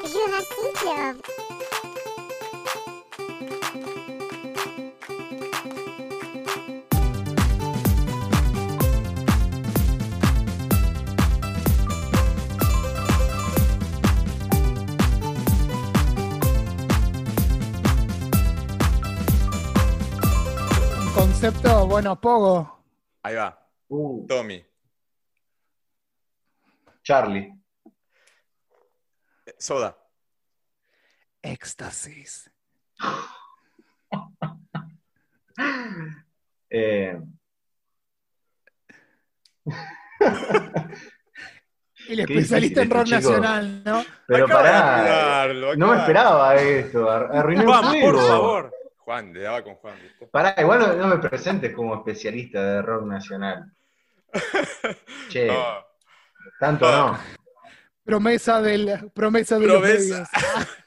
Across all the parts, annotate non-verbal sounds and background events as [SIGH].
Jurassic. Un concepto, bueno, Pogo. Ahí va. Uh, Tommy. Charlie. Soda. Éxtasis. [LAUGHS] Eh, El especialista en rock este nacional, ¿no? pero Acaba pará. No me esperaba esto. ar- Arruiné Juan, un por favor. Juan, le daba con Juan, ¿viste? Pará, igual no, no me presentes como especialista de rock nacional. [LAUGHS] Che, No. tanto no. Promesa del promesa de los Promesa.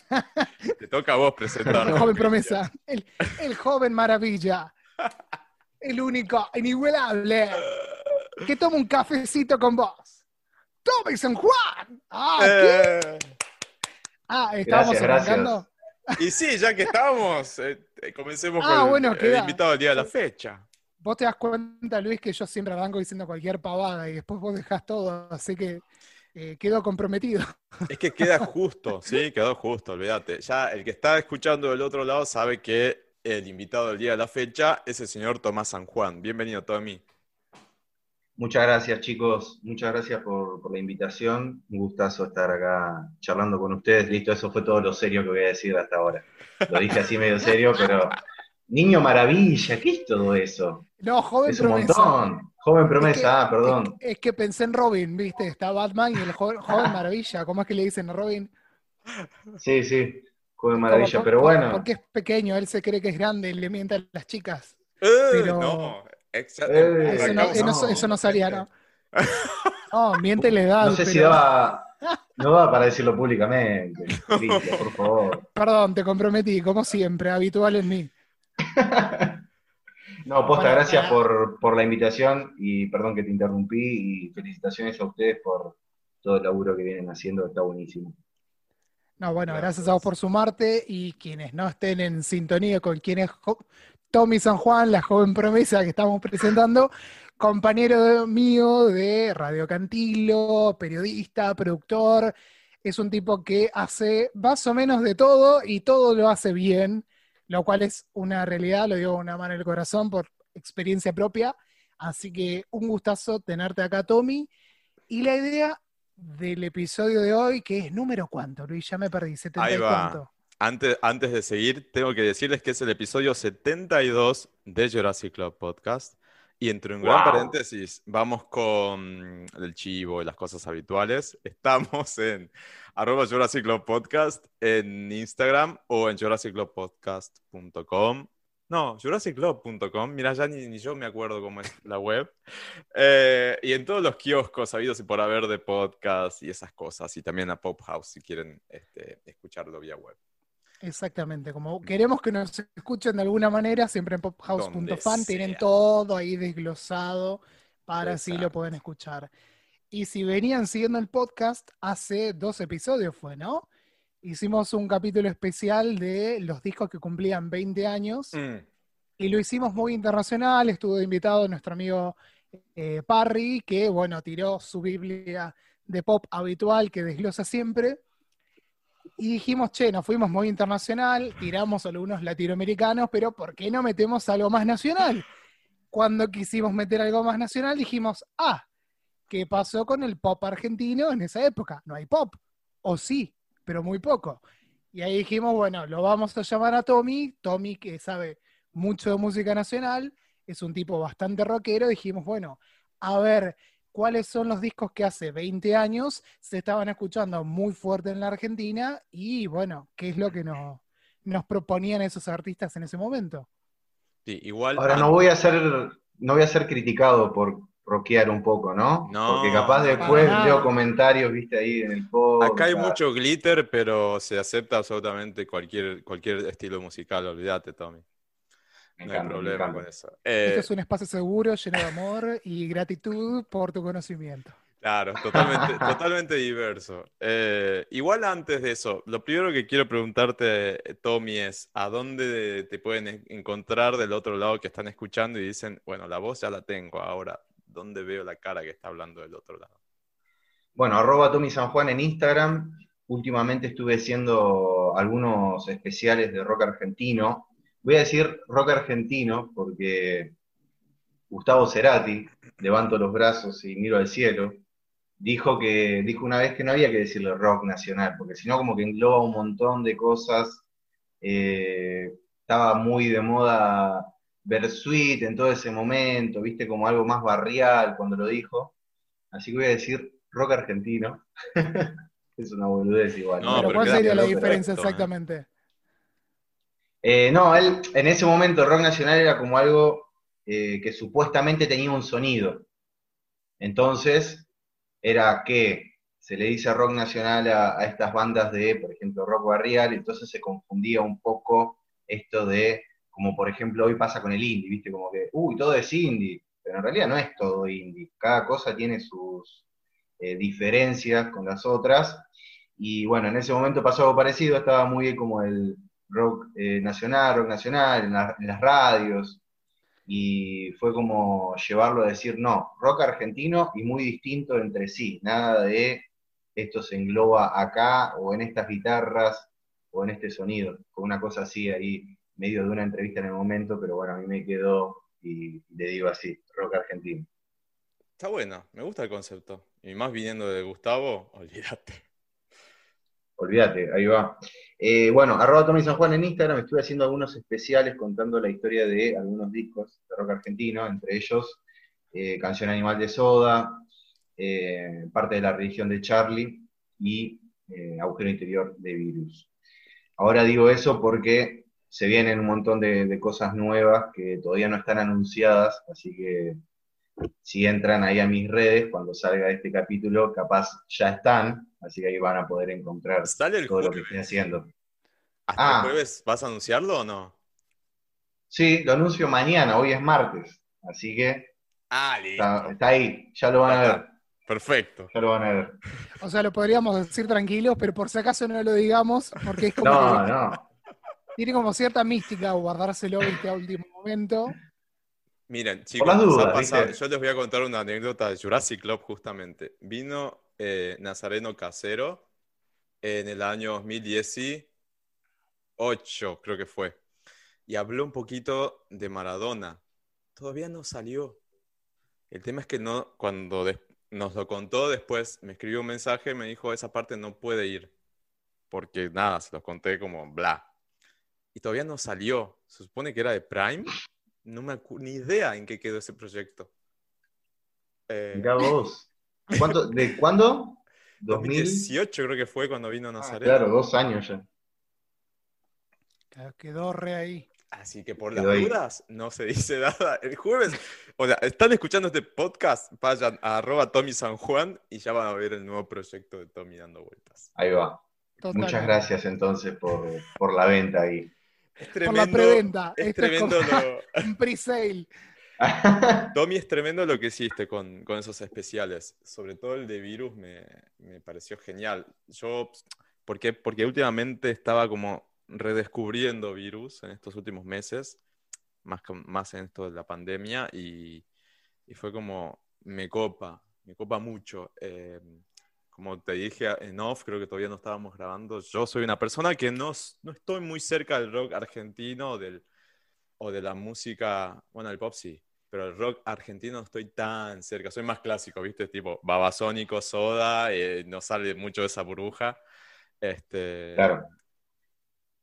[LAUGHS] Te toca a vos presentar. El joven promesa. El, el joven maravilla. El único, inigualable. Que toma un cafecito con vos. Tommy San Juan. Ah, ¿qué? Eh, Ah, estábamos arrancando. y sí, ya que estábamos, eh, eh, comencemos Ah, con bueno, el, invitado del día de la fecha. Vos te das cuenta, Luis, que yo siempre arranco diciendo cualquier pavada y después vos dejás todo, así que eh, quedo comprometido. [LAUGHS] Es que queda justo, sí, quedó justo, olvídate. Ya el que está escuchando del otro lado sabe que el invitado del día de la fecha es el señor Tomás San Juan. Bienvenido, Tommy. Muchas gracias, chicos. Muchas gracias por, por la invitación. Un gustazo estar acá charlando con ustedes. Listo, eso fue todo lo serio que voy a decir hasta ahora. Lo dije así medio serio, pero. Niño maravilla, ¿qué es todo eso? No, joven Es un promesa. montón. Joven promesa, Es que- ah, perdón. Es, es que pensé en Robin, ¿viste? Está Batman y el joven, joven [LAUGHS] maravilla. ¿Cómo es que le dicen a Robin? Sí, sí. Joven maravilla, por- pero por- bueno. Porque es pequeño, él se cree que es grande y le miente a las chicas. Eh, Pero- No, exa- Eh, Eso no, no- eso no salía, ¿no? [LAUGHS] No, miente la edad. No sé si daba. [LAUGHS] No daba para decirlo públicamente. Por favor. Perdón, te comprometí, como siempre, habitual en mí. No, posta, Bueno, gracias por, por la invitación y perdón que te interrumpí y felicitaciones a ustedes por todo el laburo que vienen haciendo, está buenísimo. No, bueno, Gracias. gracias a vos por sumarte y quienes no estén en sintonía con quien es Jo- Tommy San Juan, la joven promesa que estamos presentando, compañero mío de Radio Cantilo, periodista, productor, es un tipo que hace más o menos de todo y todo lo hace bien, lo cual es una realidad, lo digo con una mano en el corazón por experiencia propia, así que un gustazo tenerte acá, Tommy, y la idea del episodio de hoy, que es número cuánto, Luis, ya me perdí, 70 Ahí va. cuánto. Antes, antes de seguir, tengo que decirles que es el episodio 72 de Jurassic Club Podcast. Y entre un gran paréntesis, vamos con el chivo y las cosas habituales. Estamos en arroba Jurassic Club Podcast en Instagram o en jurassicclubpodcast.com. No, jurassicclub.com. Mira, ya ni, ni yo me acuerdo cómo es la web. Eh, y en todos los kioscos habidos y por haber de podcast y esas cosas. Y también a Pop House si quieren este, escucharlo vía web. Exactamente, como queremos que nos escuchen de alguna manera, siempre en pophouse.fan tienen todo ahí desglosado para así lo Exacto. pueden escuchar. Y si venían siguiendo el podcast, hace dos episodios fue, ¿no? Hicimos un capítulo especial de los discos que cumplían 20 años Mm. y lo hicimos muy internacional, estuvo invitado nuestro amigo eh, Parry, que bueno, tiró su Biblia de pop habitual que desglosa siempre. Y dijimos, che, nos fuimos muy internacional, tiramos algunos latinoamericanos, pero ¿por qué no metemos algo más nacional? Cuando quisimos meter algo más nacional, dijimos, ah, ¿qué pasó con el pop argentino en esa época? No hay pop. O sí, pero muy poco. Y ahí dijimos, bueno, lo vamos a llamar a Tommy, Tommy que sabe mucho de música nacional, es un tipo bastante rockero, dijimos, bueno, a ver cuáles son los discos que hace 20 años se estaban escuchando muy fuerte en la Argentina y bueno, qué es lo que nos, nos proponían esos artistas en ese momento. Sí, igual. Ahora no voy a ser, no voy a ser criticado por rockear un poco, ¿no? No, Porque capaz después leo comentarios, viste, ahí en el podcast. Acá hay mucho glitter, pero se acepta absolutamente cualquier, cualquier estilo musical, olvídate, Tommy. Me No hay encanta, problema con eso. Esto Eh, es un espacio seguro, lleno de amor y gratitud por tu conocimiento. Claro, totalmente, [LAUGHS] totalmente diverso. Eh, igual antes de eso, lo primero que quiero preguntarte, Tommy, es ¿a dónde te pueden en- encontrar del otro lado que están escuchando y dicen, bueno, la voz ya la tengo, ahora, ¿dónde veo la cara que está hablando del otro lado? Bueno, arroba Tommy San Juan en Instagram. Últimamente estuve haciendo algunos especiales de rock argentino. Voy a decir rock argentino porque Gustavo Cerati, levanto los brazos y miro al cielo, dijo que dijo una vez que no había que decirle rock nacional, porque si no como que engloba un montón de cosas. Eh, estaba muy de moda Bersuit en todo ese momento, viste como algo más barrial cuando lo dijo. Así que voy a decir rock argentino. [LAUGHS] es una boludez igual. No, Pero ¿cuál sería la perfecto, diferencia ¿eh? exactamente? Eh, no, él en ese momento el rock nacional era como algo eh, que supuestamente tenía un sonido. Entonces, era que se le dice rock nacional a, estas bandas de, por ejemplo, rock barrial, entonces se confundía un poco esto de, como por ejemplo hoy pasa con el indie, ¿viste? Como que, uy, todo es indie, pero en realidad no es todo indie. Cada cosa tiene sus eh, diferencias con las otras. Y bueno, en ese momento pasó algo parecido, estaba muy como el rock eh, nacional, rock nacional, en, en las radios, y fue como llevarlo a decir, no, rock argentino y muy distinto entre sí, nada de esto se engloba acá o en estas guitarras o en este sonido, con una cosa así ahí, medio de una entrevista en el momento, pero bueno, a mí me quedó y le digo así, rock argentino. Está bueno, me gusta el concepto. Y más viniendo de Gustavo, [LAUGHS] olvídate. Olvídate, ahí va. Eh, bueno, arroba Tommy San Juan en Instagram, estuve haciendo algunos especiales contando la historia de algunos discos de rock argentino, entre ellos eh, Canción Animal de Soda, eh, parte de la religión de Charlie y Agujero Interior de Virus. Ahora digo eso porque se vienen un montón de cosas nuevas que todavía no están anunciadas, así que si entran ahí a mis redes, cuando salga este capítulo, capaz ya están, así que ahí van a poder encontrar Sale el todo lo que estoy haciendo. ¿Hasta Ah. el jueves vas a anunciarlo o no? Sí, lo anuncio mañana, hoy es martes, así que Ah, listo. está, está ahí, ya lo van a ver, Perfecto. ya lo van a ver. O sea, lo podríamos decir tranquilos, pero por si acaso no lo digamos, porque es como No, que no, tiene como cierta mística guardárselo ¿viste? a último momento. Miren, chicos, las dudas, pasado- yo les voy a contar una anécdota de Jurassic Club justamente. Vino eh, Nazareno Casero en el año 2018, creo que fue, y habló un poquito de Maradona. Todavía no salió. El tema es que no, cuando nos lo contó después, me escribió un mensaje, me dijo, esa parte no puede ir, porque nada, se los conté como bla. Y todavía no salió. Se supone que era de Prime. No me acu- ni idea en qué quedó ese proyecto. Eh, mirá vos. ¿Cuánto, [LAUGHS] ¿De cuándo? 2000. 2018 creo que fue cuando vino Ah, Nazareno. claro, dos años ya. Quedó re ahí. Así que por Quedó las ahí. dudas no se dice [LAUGHS] nada. El jueves, o sea, están escuchando este podcast, vayan a arroba Tommy San Juan y ya van a ver el nuevo proyecto de Tommy dando vueltas. Ahí va. Total. Muchas gracias entonces por, por la venta ahí. Es Por la tremendo, preventa. es Esto es tremendo como lo, [LAUGHS] un pre-sale. [LAUGHS] Tommy, es tremendo lo que hiciste con, con esos especiales. Sobre todo el de Virus me, me pareció genial. Yo, ¿por qué? Porque últimamente estaba como redescubriendo Virus en estos últimos meses, más, más en esto de la pandemia, y, y fue como, me copa, me copa mucho. Eh, como te dije en off, creo que todavía no estábamos grabando, yo soy una persona que no, no estoy muy cerca del rock argentino o del, o de la música, bueno, el pop sí, pero el rock argentino no estoy tan cerca, soy más clásico, ¿viste? Tipo Babasónico, Soda, eh, no sale mucho de esa burbuja. Este, Claro.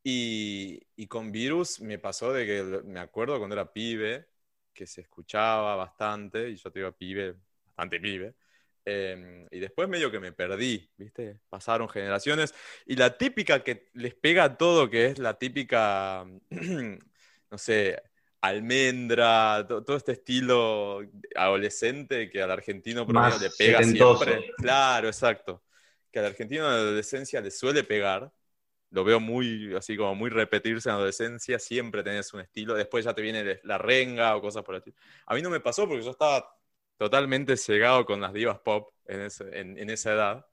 y, y con Virus me pasó de que me acuerdo cuando era pibe, que se escuchaba bastante, y yo te digo pibe, bastante pibe, eh, y después medio que me perdí, ¿viste? Pasaron generaciones, y la típica que les pega a todo, que es la típica, [CLEARS THROAT] no sé, almendra, to- todo este estilo adolescente que al argentino promedio le pega setentoso. siempre. Claro, exacto. Que al argentino en la adolescencia le suele pegar. Lo veo muy, así como muy repetirse en la adolescencia, siempre tenés un estilo, después ya te viene la renga o cosas por el estilo. A mí no me pasó porque yo estaba totalmente cegado con las divas pop en, esa edad,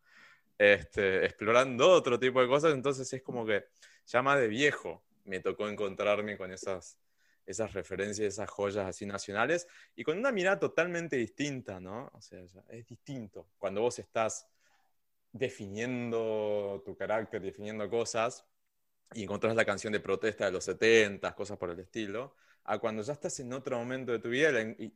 este, explorando otro tipo de cosas, entonces es como que ya más de viejo me tocó encontrarme con esas, esas referencias, esas joyas así nacionales, y con una mirada totalmente distinta, ¿no? O sea, es distinto. Cuando vos estás definiendo tu carácter, definiendo cosas, y encontrás la canción de protesta de los 70, cosas por el estilo, a cuando ya estás en otro momento de tu vida y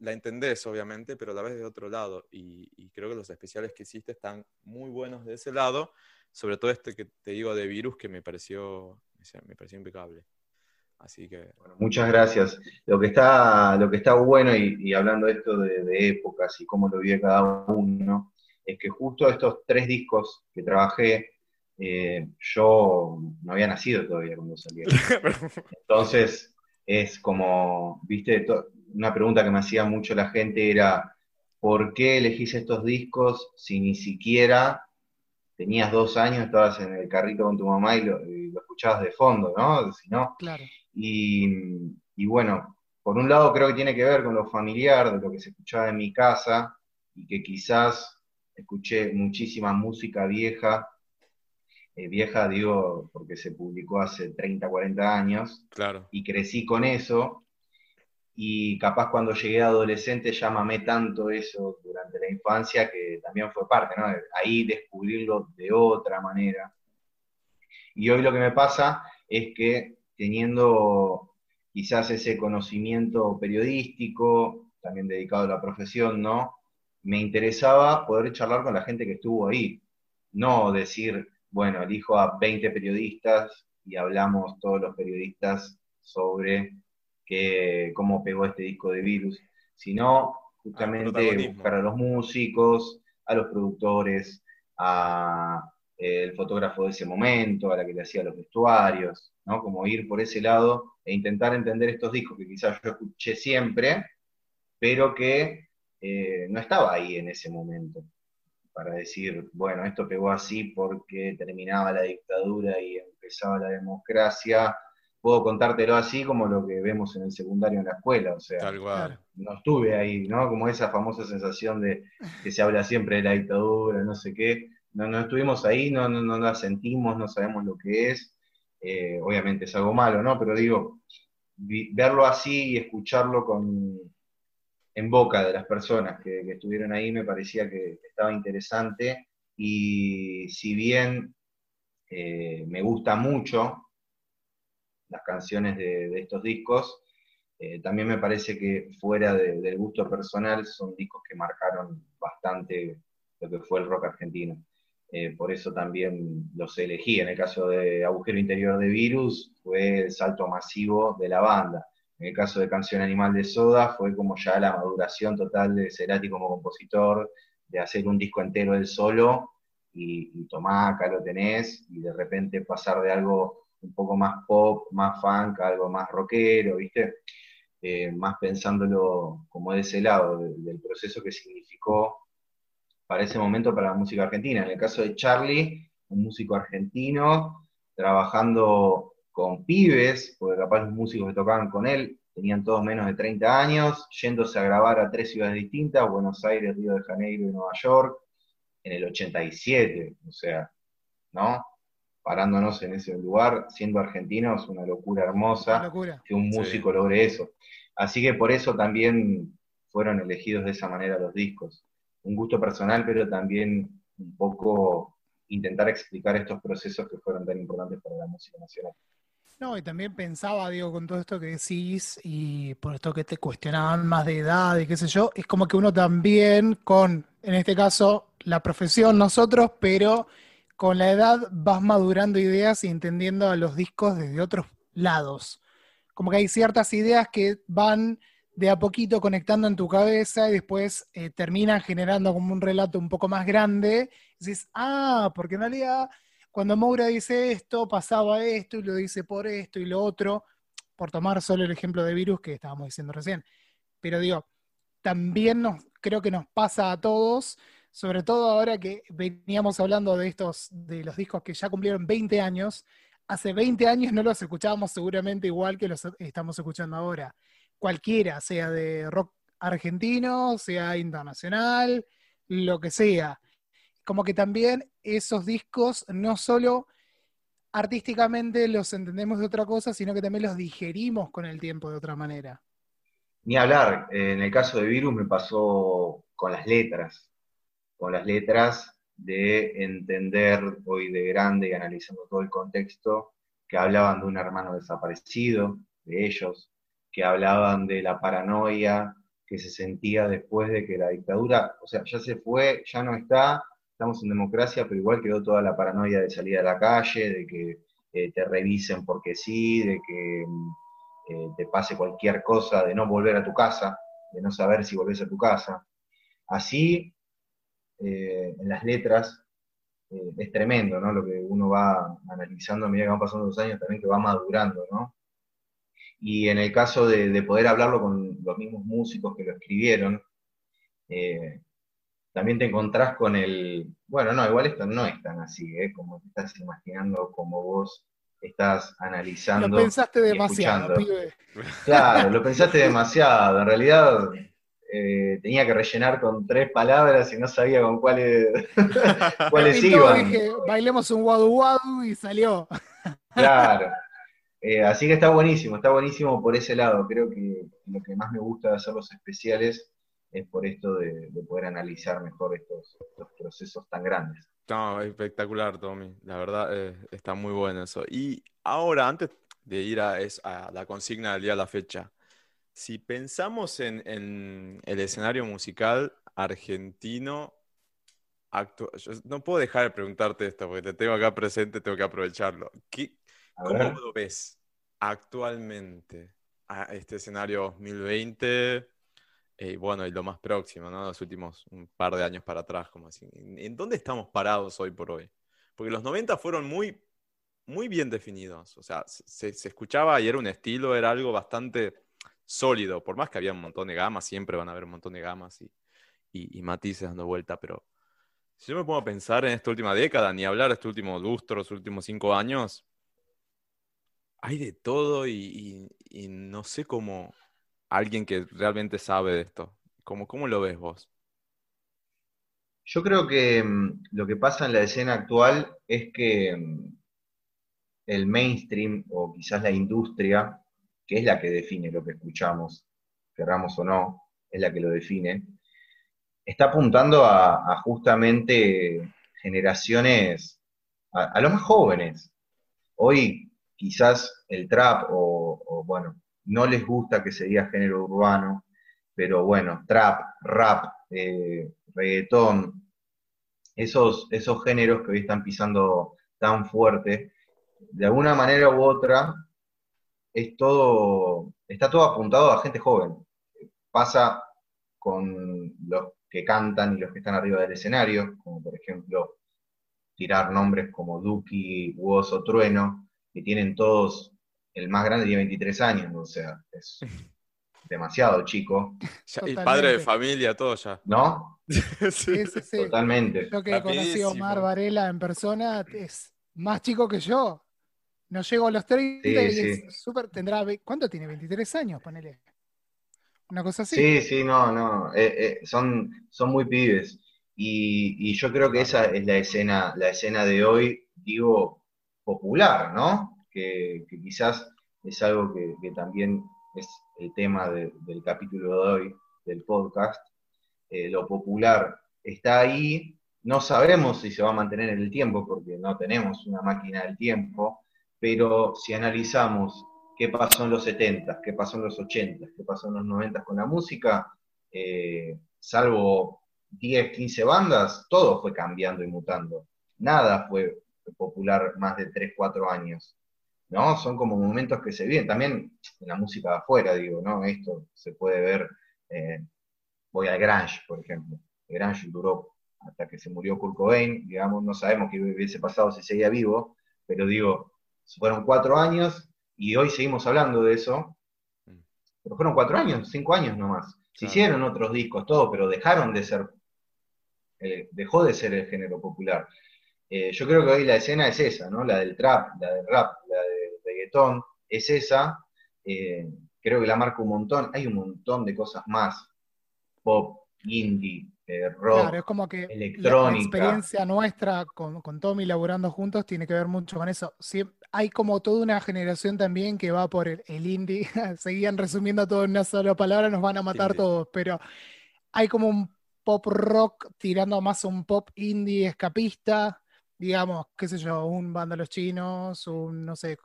la entendés, obviamente, pero la ves de otro lado. Y, creo que los especiales que hiciste están muy buenos de ese lado, sobre todo este que te digo de virus, que me pareció, me pareció impecable. Así que... muchas gracias. Lo que está, lo que está bueno, y, hablando de esto de, épocas y cómo lo vive cada uno, es que justo estos tres discos que trabajé, eh, yo no había nacido todavía cuando salieron. [LAUGHS] Entonces, es como, viste, una pregunta que me hacía mucho la gente era, ¿por qué elegís estos discos si ni siquiera tenías dos años, estabas en el carrito con tu mamá y lo, escuchabas de fondo, ¿no? Si no claro. Y, bueno, por un lado creo que tiene que ver con lo familiar, de lo que se escuchaba en mi casa, y que quizás escuché muchísima música vieja, eh, vieja digo porque se publicó hace 30, 40 años, claro. y crecí con eso, y capaz cuando llegué adolescente ya mamé tanto eso durante la infancia que también fue parte, ¿no? Ahí descubrirlo de otra manera. Y hoy lo que me pasa es que teniendo quizás ese conocimiento periodístico, también dedicado a la profesión, ¿no? Me interesaba poder charlar con la gente que estuvo ahí, no decir, bueno, elijo a 20 periodistas y hablamos todos los periodistas sobre que, cómo pegó este disco de virus, sino justamente buscar a los músicos, a los productores, a eh, el fotógrafo de ese momento, a la que le hacía los vestuarios, ¿no? Como ir por ese lado e intentar entender estos discos que quizás yo escuché siempre, pero que eh, no estaba ahí en ese momento. Para decir, bueno, esto pegó así porque terminaba la dictadura y empezaba la democracia, puedo contártelo así como lo que vemos en el secundario en la escuela, o sea, no estuve ahí, ¿no? Como esa famosa sensación de que se habla siempre de la dictadura, no sé qué, no, no estuvimos ahí, no, no, no la sentimos, no sabemos lo que es, eh, obviamente es algo malo, ¿no? Pero digo, verlo así y escucharlo con, en boca de las personas que, estuvieron ahí me parecía que estaba interesante. Y si bien eh, me gusta mucho, las canciones de, estos discos. Eh, también me parece que fuera del gusto personal son discos que marcaron bastante lo que fue el rock argentino. Eh, por eso también los elegí. En el caso de Agujero Interior de Virus fue el salto masivo de la banda. En el caso de Canción Animal de Soda fue como ya la maduración total de Cerati como compositor, de hacer un disco entero él solo y, y tomá, acá lo tenés, y de repente pasar de algo un poco más pop, más funk, algo más rockero, ¿viste? Eh, más pensándolo como de ese lado, del proceso que significó para ese momento para la música argentina. En el caso de Charlie, un músico argentino, trabajando con pibes, porque capaz los músicos que tocaban con él tenían todos menos de 30 años, yéndose a grabar a tres ciudades distintas, Buenos Aires, Río de Janeiro y Nueva York, en el 87, o sea, ¿no? Parándonos en ese lugar, siendo argentinos, una locura hermosa que un músico logre eso. Así que por eso también fueron elegidos de esa manera los discos. Un gusto personal, pero también un poco intentar explicar estos procesos que fueron tan importantes para la música nacional. No, y también pensaba, digo, con todo esto que decís y por esto que te cuestionaban más de edad y qué sé yo, es como que uno también con, en este caso, la profesión nosotros, pero con la edad vas madurando ideas y entendiendo a los discos desde otros lados. Como que hay ciertas ideas que van de a poquito conectando en tu cabeza y después eh, terminan generando como un relato un poco más grande. Y dices, ah, porque en realidad cuando Moura dice esto, pasaba esto y lo dice por esto y lo otro, por tomar solo el ejemplo de virus que estábamos diciendo recién. Pero digo, también creo que nos pasa a todos sobre todo ahora que veníamos hablando de estos, de los discos que ya cumplieron 20 años, hace 20 años no los escuchábamos seguramente igual que los estamos escuchando ahora. Cualquiera, sea de rock argentino, sea internacional, lo que sea. Como que también esos discos no solo artísticamente los entendemos de otra cosa, sino que también los digerimos con el tiempo de otra manera. Ni hablar, en el caso de Virus me pasó con las letras, con las letras de entender hoy de grande y analizando todo el contexto, que hablaban de un hermano desaparecido, de ellos, que hablaban de la paranoia que se sentía después de que la dictadura, o sea, ya se fue, ya no está, estamos en democracia, pero igual quedó toda la paranoia de salir a la calle, de que eh, te revisen porque sí, de que eh, te pase cualquier cosa, de no volver a tu casa, de no saber si volvés a tu casa. Así, eh, en las letras, es tremendo, ¿no? Lo que uno va analizando a medida que van pasando los años, también que va madurando, ¿no? Y en el caso de, poder hablarlo con los mismos músicos que lo escribieron, eh, también te encontrás con el, bueno, no, igual esto no es tan así, ¿eh? como te estás imaginando, como vos estás analizando. Lo pensaste demasiado, pibe. Claro, lo pensaste demasiado. En realidad eh, tenía que rellenar con tres palabras y no sabía con cuáles, [LAUGHS] cuáles iban. Dije, bailemos un guadu guadu y salió. Claro. Eh, así que está buenísimo, está buenísimo por ese lado. Creo que lo que más me gusta de hacer los especiales es por esto de, poder analizar mejor estos, procesos tan grandes. No, espectacular, Tommy. La verdad, eh, está muy bueno eso. Y ahora, antes de ir a, la consigna del día a la fecha, si pensamos en, el escenario musical argentino, no puedo dejar de preguntarte esto, porque te tengo acá presente, tengo que aprovecharlo. ¿Qué, ¿Cómo lo ves actualmente a este escenario 2020? Eh, y bueno, y lo más próximo, ¿no? Los últimos un par de años para atrás, como así. ¿En dónde estamos parados hoy por hoy? Porque los 90 fueron muy, muy bien definidos. O sea, se, escuchaba y era un estilo, era algo bastante sólido. Por más que había un montón de gamas, siempre van a haber un montón de gamas y, y, y matices dando vuelta, pero si yo me pongo a pensar en esta última década, ni hablar de este último lustro, los últimos cinco años, hay de todo y, no sé cómo alguien que realmente sabe de esto, ¿cómo, cómo lo ves vos? Yo creo que mm, lo que pasa en la escena actual es que mm, el mainstream o quizás la industria, que es la que define lo que escuchamos, querramos o no, es la que lo define, está apuntando a, justamente generaciones, a, los más jóvenes. Hoy quizás el trap o, bueno, no les gusta que se diga género urbano, pero bueno, trap, rap, eh, reggaetón, esos, esos géneros que hoy están pisando tan fuerte, de alguna manera u otra, es todo, está todo apuntado a gente joven. Pasa con los que cantan y los que están arriba del escenario, como por ejemplo tirar nombres como Duki, Woz o Trueno, que tienen todos, el más grande tiene 23 años, o sea, es [LAUGHS] demasiado chico. [LAUGHS] el padre de familia, todo ya. ¿No? [LAUGHS] sí, sí, sí. Totalmente. Yo que he conocido a Omar Varela en persona es más chico que yo. No llego a los 30 y es súper, tendrá, ¿cuánto tiene? 23 años, ponele. Una cosa así. Sí, sí, no, no, eh, eh, son, son muy pibes. Y, y, yo creo que esa es la escena, la escena de hoy, digo, popular, ¿no? Que, quizás es algo que, también es el tema del capítulo de hoy del podcast. Eh, lo popular está ahí, no sabemos si se va a mantener en el tiempo porque no tenemos una máquina del tiempo, pero si analizamos qué pasó en los 70, qué pasó en los 80, qué pasó en los 90 con la música, eh, salvo 10, 15 bandas, todo fue cambiando y mutando. Nada fue popular más de 3, 4 años. ¿no? Son como momentos que se vienen. También en la música de afuera, digo, ¿no? Esto se puede ver. Eh, voy al Grange, por ejemplo. Grange duró hasta que se murió Kurt Cobain, digamos, no sabemos qué hubiese pasado si seguía vivo, pero digo, fueron cuatro años y hoy seguimos hablando de eso. Pero fueron cuatro años, cinco años nomás. Se hicieron otros discos, todo, pero dejaron de ser, eh, dejó de ser el género popular. Eh, yo creo que hoy la escena es esa, ¿no? La del trap, la del rap, la del reggaetón, es esa. Eh, creo que la marca un montón. Hay un montón de cosas más pop, indie, eh, rock, Claro, es como que la- la, electrónica. experiencia nuestra con, con Tommy laburando juntos tiene que ver mucho con eso. Siem- hay como toda una generación también que va por el, el indie. [LAUGHS] Seguían resumiendo todo en una sola palabra, nos van a matar todos, pero hay como un pop rock tirando más a un pop indie escapista, digamos, qué sé yo, un banda Los Chinos, un, no sé,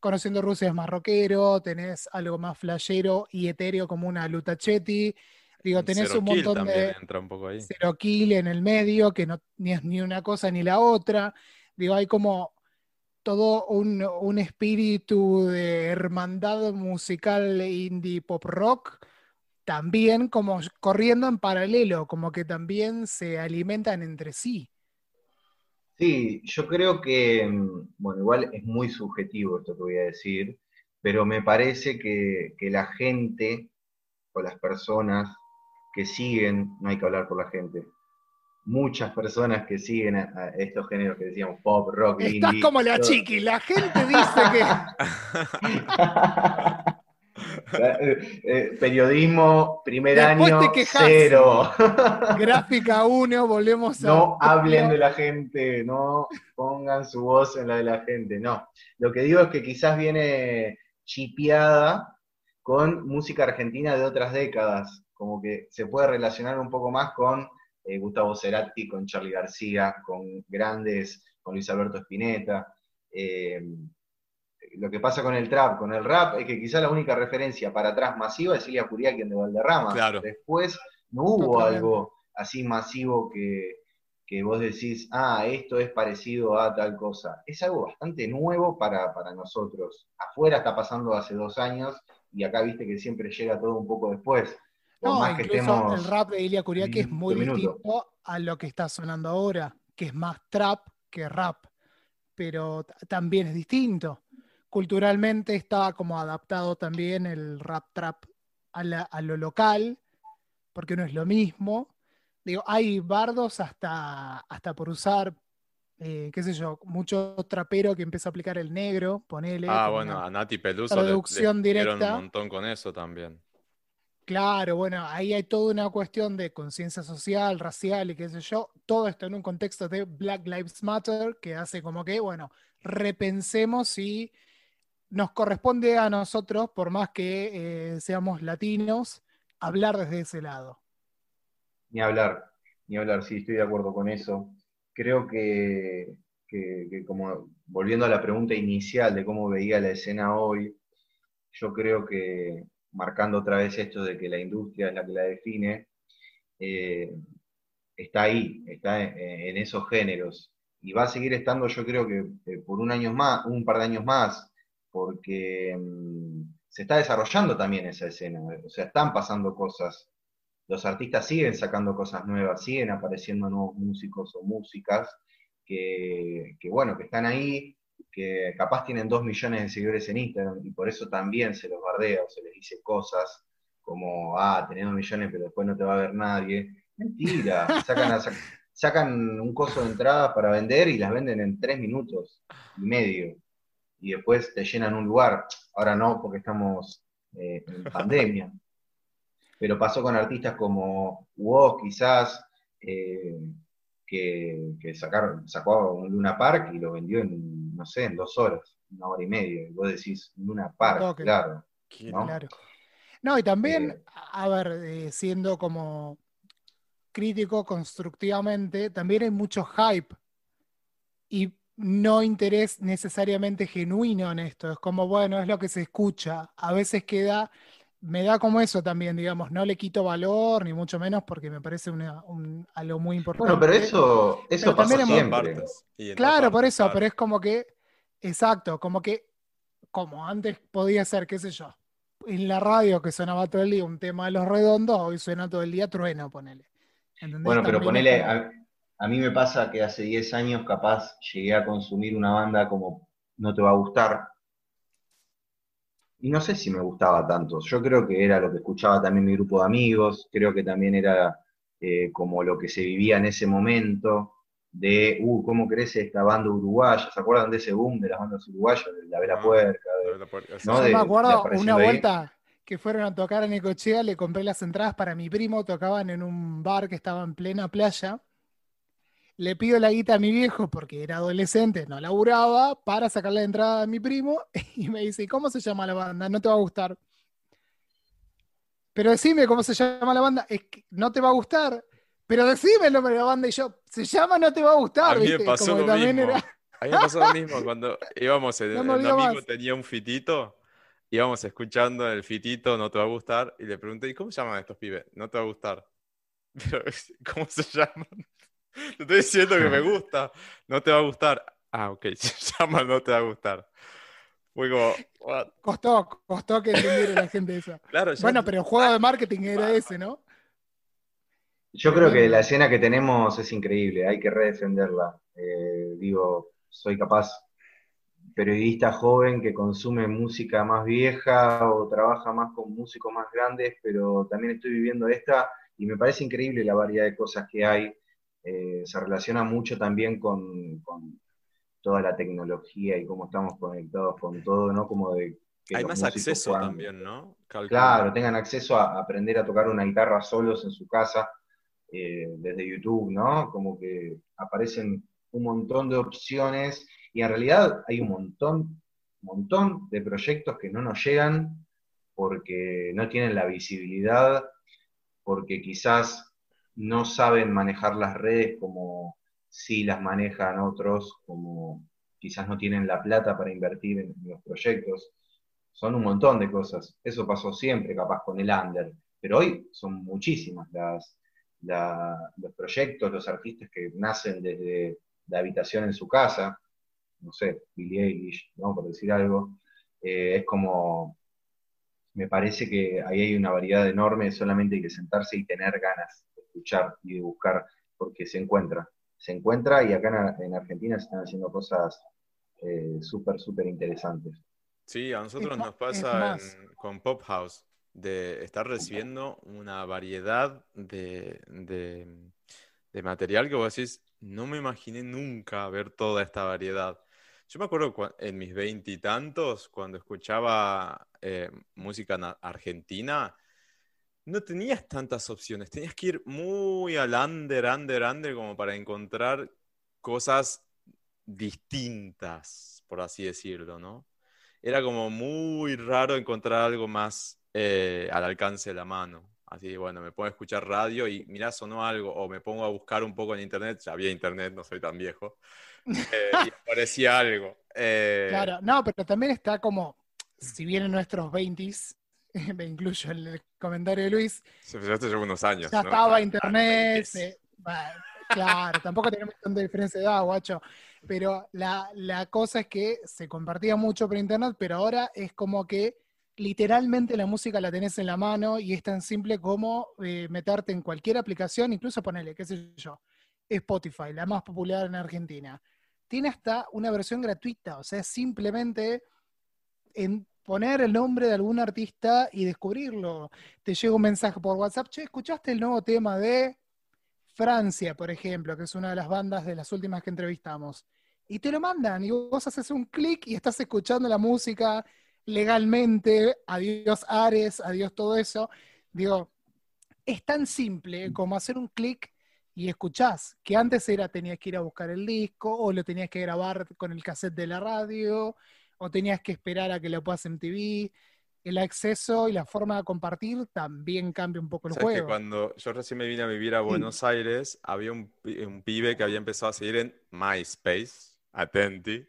Conociendo Rusia es más rockero, tenés algo más flashero y etéreo como una Lutachetti. Digo, tenés Zero un montón de entra un poco ahí. Zero Kill en el medio, que no ni es ni una cosa ni la otra. Digo, hay como todo un, un espíritu de hermandad musical indie pop rock, también como corriendo en paralelo, como que también se alimentan entre sí. Sí, yo creo que, mm, bueno, igual es muy subjetivo esto que voy a decir, pero me parece que, que la gente o las personas que siguen, no hay que hablar por la gente, muchas personas que siguen a, a estos géneros que decíamos pop, rock, Estás indie, como la todo- chiqui, la gente dice que Eh, [LAUGHS] eh, periodismo, primer Después año, cero. gráfica 1, volvemos a... No hablen de la gente, no pongan su voz en la de la gente, no. Lo que digo es que quizás viene chipeada con música argentina de otras décadas, como que se puede relacionar un poco más con eh, Gustavo Cerati, con Charlie García, con grandes, con Luis Alberto Spinetta. Eh, lo que pasa con el trap, con el rap, es que quizás la única referencia para atrás masiva es Ilia Curiaquien de Valderrama. Claro. Después no hubo algo así masivo que, que vos decís, ah, esto es parecido a tal cosa. Es algo bastante nuevo para, para nosotros. Afuera está pasando hace dos años y acá viste que siempre llega todo un poco después. No, más que incluso estemos... el rap de Ilia Kuriaki es muy minuto. distinto a lo que está sonando ahora, que es más trap que rap, pero también es distinto. Culturalmente está como adaptado también el rap trap a, la- a lo local, porque no es lo mismo. Digo, hay bardos hasta, hasta por usar, eh, qué sé yo, mucho trapero que empieza a aplicar el negro, ponele. Ah, bueno, a Nati Peluso le, le directa. un montón con eso también. Claro, bueno, ahí hay toda una cuestión de conciencia social, racial y qué sé yo, todo esto en un contexto de Black Lives Matter que hace como que, bueno, repensemos si nos corresponde a nosotros, por más que eh, seamos latinos, hablar desde ese lado. Ni hablar, ni hablar, sí, estoy de acuerdo con eso. Creo que, que- que como volviendo a la pregunta inicial de cómo veía la escena hoy, yo creo que marcando otra vez esto de que la industria es la que la define, eh, está ahí, está en, esos géneros. Y va a seguir estando, yo creo que eh, por un año más, un par de años más, porque mm, se está desarrollando también esa escena, o sea, están pasando cosas los artistas siguen sacando cosas nuevas, siguen apareciendo nuevos músicos o músicas que, bueno, que están ahí, que capaz tienen dos millones de seguidores en Instagram y por eso también se los bardea o se les dice cosas como, ah, tenés dos millones pero después no te va a ver nadie. Mentira, [LAUGHS] sacan, a- sacan un coso de entradas para vender y las venden en tres minutos y medio y después te llenan un lugar. Ahora no, porque estamos eh, en pandemia [LAUGHS] pero pasó con artistas como Woz, quizás, eh, que, que sacaron, sacó un Luna Park y lo vendió en, no sé, en dos horas, una hora y media. Y vos decís, Luna Park, toque. claro. ¿no? Claro. No, y también, Eh. a ver, eh, siendo como crítico constructivamente, también hay mucho hype y no interés necesariamente genuino en esto. Es como, bueno, es lo que se escucha. A veces queda, me da como eso también, digamos, no le quito valor, ni mucho menos, porque me parece una- un- algo muy importante. Bueno, pero eso, eso Pero pasó también siempre. partes. Y en Claro, por eso, claro. pero es como que, exacto, como que, como antes podía ser, qué sé yo, en la radio que sonaba todo el día un tema de los redondos, hoy suena todo el día trueno, ponele. ¿Entendés? Bueno, pero También ponele, a mí me pasa que hace 10 años capaz llegué a consumir una banda como No te va a gustar. Y no sé si me gustaba tanto. Yo creo que era lo que escuchaba también mi grupo de amigos, creo que también era eh, como lo que se vivía en ese momento de, uh, ¿cómo crece esta banda uruguaya? ¿Se acuerdan de ese boom de las bandas uruguayas? De la Vela Ah, Puerca, de- La puerca, No, Yo de- me acuerdo una ahí. vuelta que fueron a tocar en Ecochea, le compré las entradas para mi primo, tocaban en un bar que estaba en plena playa. Le pido la guita a mi viejo porque era adolescente, no laburaba, para sacarle la entrada a mi primo [LAUGHS] y me dice, ¿cómo se llama la banda? No te va a gustar. Pero decime cómo se llama la banda, es que no te va a gustar. Pero decime el nombre de la banda y yo, se llama No te va a gustar. A mí me pasó lo mismo. A mí me pasó lo mismo [LAUGHS] cuando íbamos, en, un amigo tenía un fitito, íbamos escuchando el fitito, no te va a gustar, y le pregunté, ¿y cómo se llaman estos pibes? No te va a gustar. [LAUGHS] Pero, ¿cómo se llaman? Te estoy diciendo que me [LAUGHS] gusta, no te va a gustar. Ah, ok, [LAUGHS] se llama No te va a gustar. Fue como, Costó, costó que entendiera la gente eso. Claro, bueno, pero el juego de marketing era ese, ¿no? Yo creo que la escena que tenemos es increíble, hay que redefenderla. Eh, digo, soy capaz periodista joven que consume música más vieja o trabaja más con músicos más grandes, pero también estoy viviendo esta y me parece increíble la variedad de cosas que hay. Eh, se relaciona mucho también con, toda la tecnología y cómo estamos conectados con todo, ¿no? Como de hay más acceso también, ¿no? Claro, tengan acceso a aprender a tocar una guitarra solos en su casa eh, desde YouTube, ¿no? Como que aparecen un montón de opciones y en realidad hay un montón, montón de proyectos que no nos llegan porque no tienen la visibilidad, porque quizás no saben manejar las redes como si las manejan otros, como quizás no tienen la plata para invertir en, los proyectos. Son un montón de cosas. Eso pasó siempre, capaz, con el under. Pero hoy son muchísimas las, los proyectos, los artistas que nacen desde la habitación en su casa, no sé, Billie Eilish, ¿no? por decir algo, eh, es como, me parece que ahí hay una variedad enorme, solamente hay que sentarse y tener ganas escuchar y de buscar, porque se encuentra, se encuentra y acá en, Argentina se están haciendo cosas eh, súper, súper interesantes. Sí, a nosotros nos pasa con Pop House de estar recibiendo una variedad de, de, material que vos decís, no me imaginé nunca ver toda esta variedad. Yo me acuerdo en mis veintitantos, cuando escuchaba eh, música argentina, no tenías tantas opciones. Tenías que ir muy al under, under, under, como para encontrar cosas distintas, por así decirlo, ¿no? Era como muy raro encontrar algo más eh, al alcance de la mano. Así, bueno, me pongo a escuchar radio y mirá, sonó algo, o me pongo a buscar un poco en internet, ya había internet, no soy tan viejo, eh, y aparecía algo. Eh, claro, no, pero también está como, si bien en nuestros 20s, [LAUGHS] me incluyo en el comentario de Luis. Ya llevo unos años. Ya estaba internet. claro, tampoco tenemos tanta diferencia de edad, guacho. Pero la, la cosa es que se compartía mucho por internet, pero ahora es como que literalmente la música la tenés en la mano y es tan simple como eh, meterte en cualquier aplicación, incluso ponerle, qué sé yo, Spotify, la más popular en Argentina. Tiene hasta una versión gratuita, o sea, simplemente en poner el nombre de algún artista y descubrirlo. Te llega un mensaje por WhatsApp, che, ¿escuchaste el nuevo tema de Francia, por ejemplo, que es una de las bandas de las últimas que entrevistamos? Y te lo mandan y vos haces un clic y estás escuchando la música legalmente, adiós Ares, adiós todo eso. Digo, es tan simple como hacer un clic y escuchás, que antes era tenías que ir a buscar el disco, o lo tenías que grabar con el cassette de la radio, o tenías que esperar a que lo puedas en TV. El acceso y la forma de compartir también cambia un poco el juego. Que cuando yo recién me vine a vivir a Buenos Aires, había un, un pibe que había empezado a seguir en MySpace, Atenti,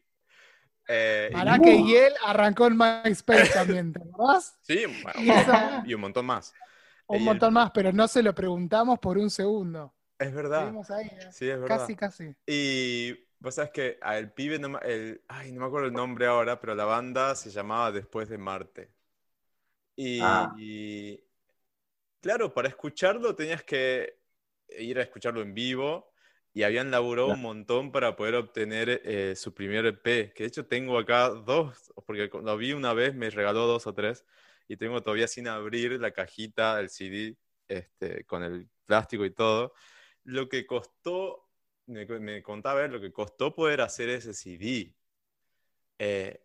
eh, Para que y él arrancó en MySpace también, ¿te acordás? [LAUGHS] Sí, [LAUGHS] y, un montón más. Un montón más, pero no se lo preguntamos por un segundo. Es verdad. ¿eh? Sí, es verdad. Casi, casi. Y vos sabés que el pibe, no, el, ay, no me acuerdo el nombre ahora, pero la banda se llamaba Después de Marte. Y, ah. y claro, para escucharlo tenías que ir a escucharlo en vivo y habían laburado un montón para poder obtener eh, su primer EP, que de hecho tengo acá dos, porque lo vi una vez, me regaló dos o tres, y tengo todavía sin abrir la cajita del CD este, con el plástico y todo. Lo que costó, me, contaba lo que costó poder hacer ese CD. Eh,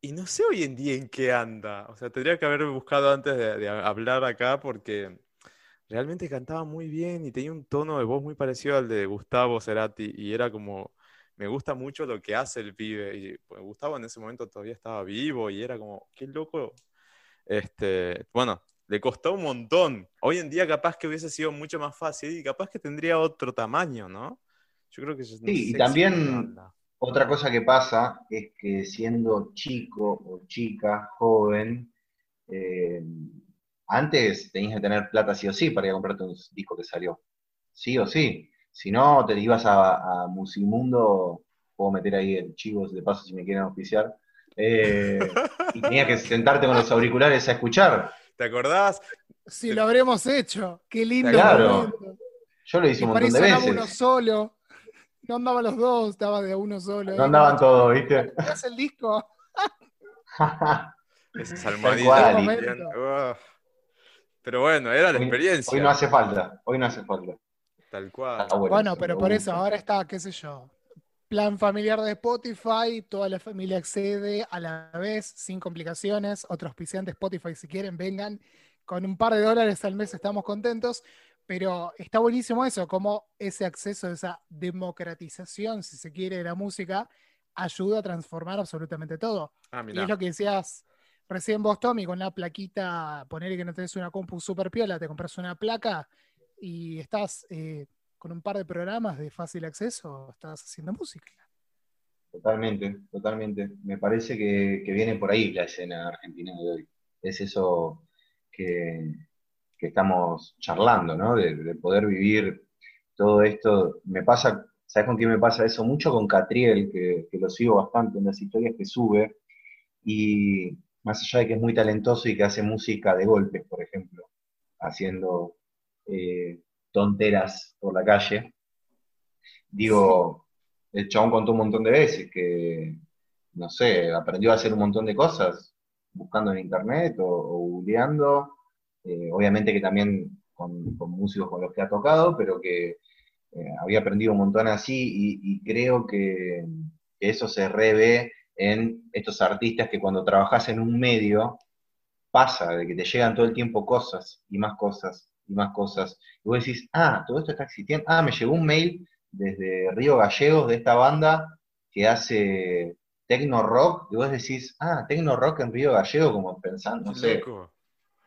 y no sé hoy en día en qué anda. O sea, tendría que haber buscado antes de, de hablar acá porque realmente cantaba muy bien y tenía un tono de voz muy parecido al de Gustavo Cerati y era como, me gusta mucho lo que hace el pibe. Y pues, Gustavo en ese momento todavía estaba vivo y era como, qué loco. Este, bueno, le costó un montón. Hoy en día capaz que hubiese sido mucho más fácil y capaz que tendría otro tamaño, ¿no? Yo creo que... No sí, y también otra cosa que pasa es que siendo chico o chica, joven, eh, antes tenías que tener plata sí o sí para ir a comprarte un disco que salió. Sí o sí. Si no, te ibas a, a Musimundo, puedo meter ahí el chivos de paso si me quieren oficiar, eh, y tenías que sentarte con los auriculares a escuchar. ¿Te acordás? Si lo habremos hecho, qué lindo. Claro. Yo lo hice un montón de veces. uno solo. No andaban los dos, estaba de uno solo. No andaban todos, ¿viste? ¿Qué hace el disco? [LAUGHS] Esas almohadillas. Pero bueno, era la experiencia. Hoy no hace falta, hoy no hace falta. Tal cual. bueno, pero por eso ahora está, qué sé yo, plan familiar de Spotify, toda la familia accede a la vez, sin complicaciones. Otros auspiciantes Spotify, si quieren, vengan. Con un par de dólares al mes estamos contentos. Pero está buenísimo eso, como ese acceso, esa democratización, si se quiere, de la música, ayuda a transformar absolutamente todo. Ah, y es lo que decías recién vos, Tommy, con la plaquita, poner que no tenés una compu super piola, te compras una placa y estás eh, con un par de programas de fácil acceso, estás haciendo música. Totalmente, totalmente. Me parece que, viene por ahí la escena argentina de hoy. Es eso que, estamos charlando, ¿no? De, poder vivir todo esto. Me pasa, ¿sabes con quién me pasa eso? Mucho con Catriel, que, que lo sigo bastante en las historias que sube. Y más allá de que es muy talentoso y que hace música de golpes, por ejemplo, haciendo eh, tonteras por la calle, digo, el chabón contó un montón de veces que, no sé, aprendió a hacer un montón de cosas buscando en internet o, o eh, obviamente que también con, músicos con los que ha tocado, pero que eh, había aprendido un montón así y, creo que, eso se revé en estos artistas que cuando trabajas en un medio pasa de que te llegan todo el tiempo cosas y más cosas y más cosas. Y vos decís, ah, todo esto está existiendo. Ah, me llegó un mail desde Río Gallegos de esta banda que hace tecno rock. Y vos decís, ah, tecno rock en Río Gallego, como pensando, no sé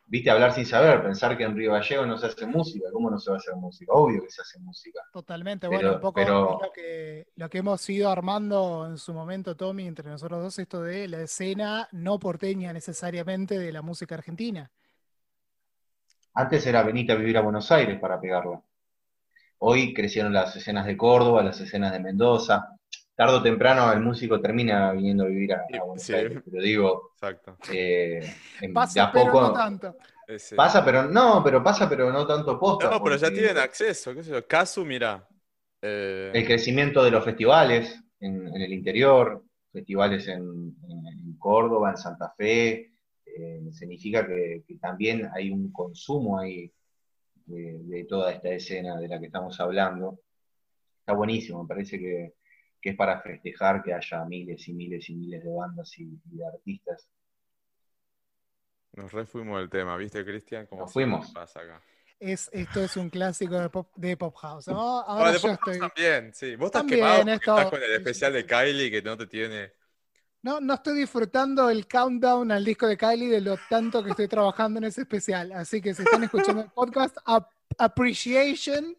viste hablar sin saber, pensar que en Río Gallego no se hace música, ¿cómo no se va a hacer música? Obvio que se hace música. Totalmente, bueno, un poco lo, que, lo que hemos ido armando en su momento, Tommy, entre nosotros dos, esto de la escena no porteña necesariamente de la música argentina. Antes era venir a vivir a Buenos Aires para pegarla. Hoy crecieron las escenas de Córdoba, las escenas de Mendoza, tarde o temprano el músico termina viniendo a vivir a, Buenos Aires, pero digo, Exacto. Eh, pasa, pero no tanto. Pasa, pero no, pero pasa, pero no tanto posta. No, pero ya tienen acceso, qué sé yo. Casu, mira. Eh, el crecimiento de los festivales en, el interior, festivales en, Córdoba, en Santa Fe, eh, significa que, también hay un consumo ahí de toda esta escena de la que estamos hablando. Está buenísimo, me parece que, que es para festejar que haya miles y miles y miles de bandas y, de artistas. Nos refuimos del tema, ¿viste, Cristian? Nos fuimos. Pasa acá? Es, esto es un clásico de Pop, de pop House. [LAUGHS] Ahora yo estoy... también, sí. Vos estás quemado estás con el especial de Kylie que no te tiene... No, no estoy disfrutando el countdown al disco de Kylie de lo tanto que estoy trabajando en ese especial. Así que si están escuchando el podcast, appreciation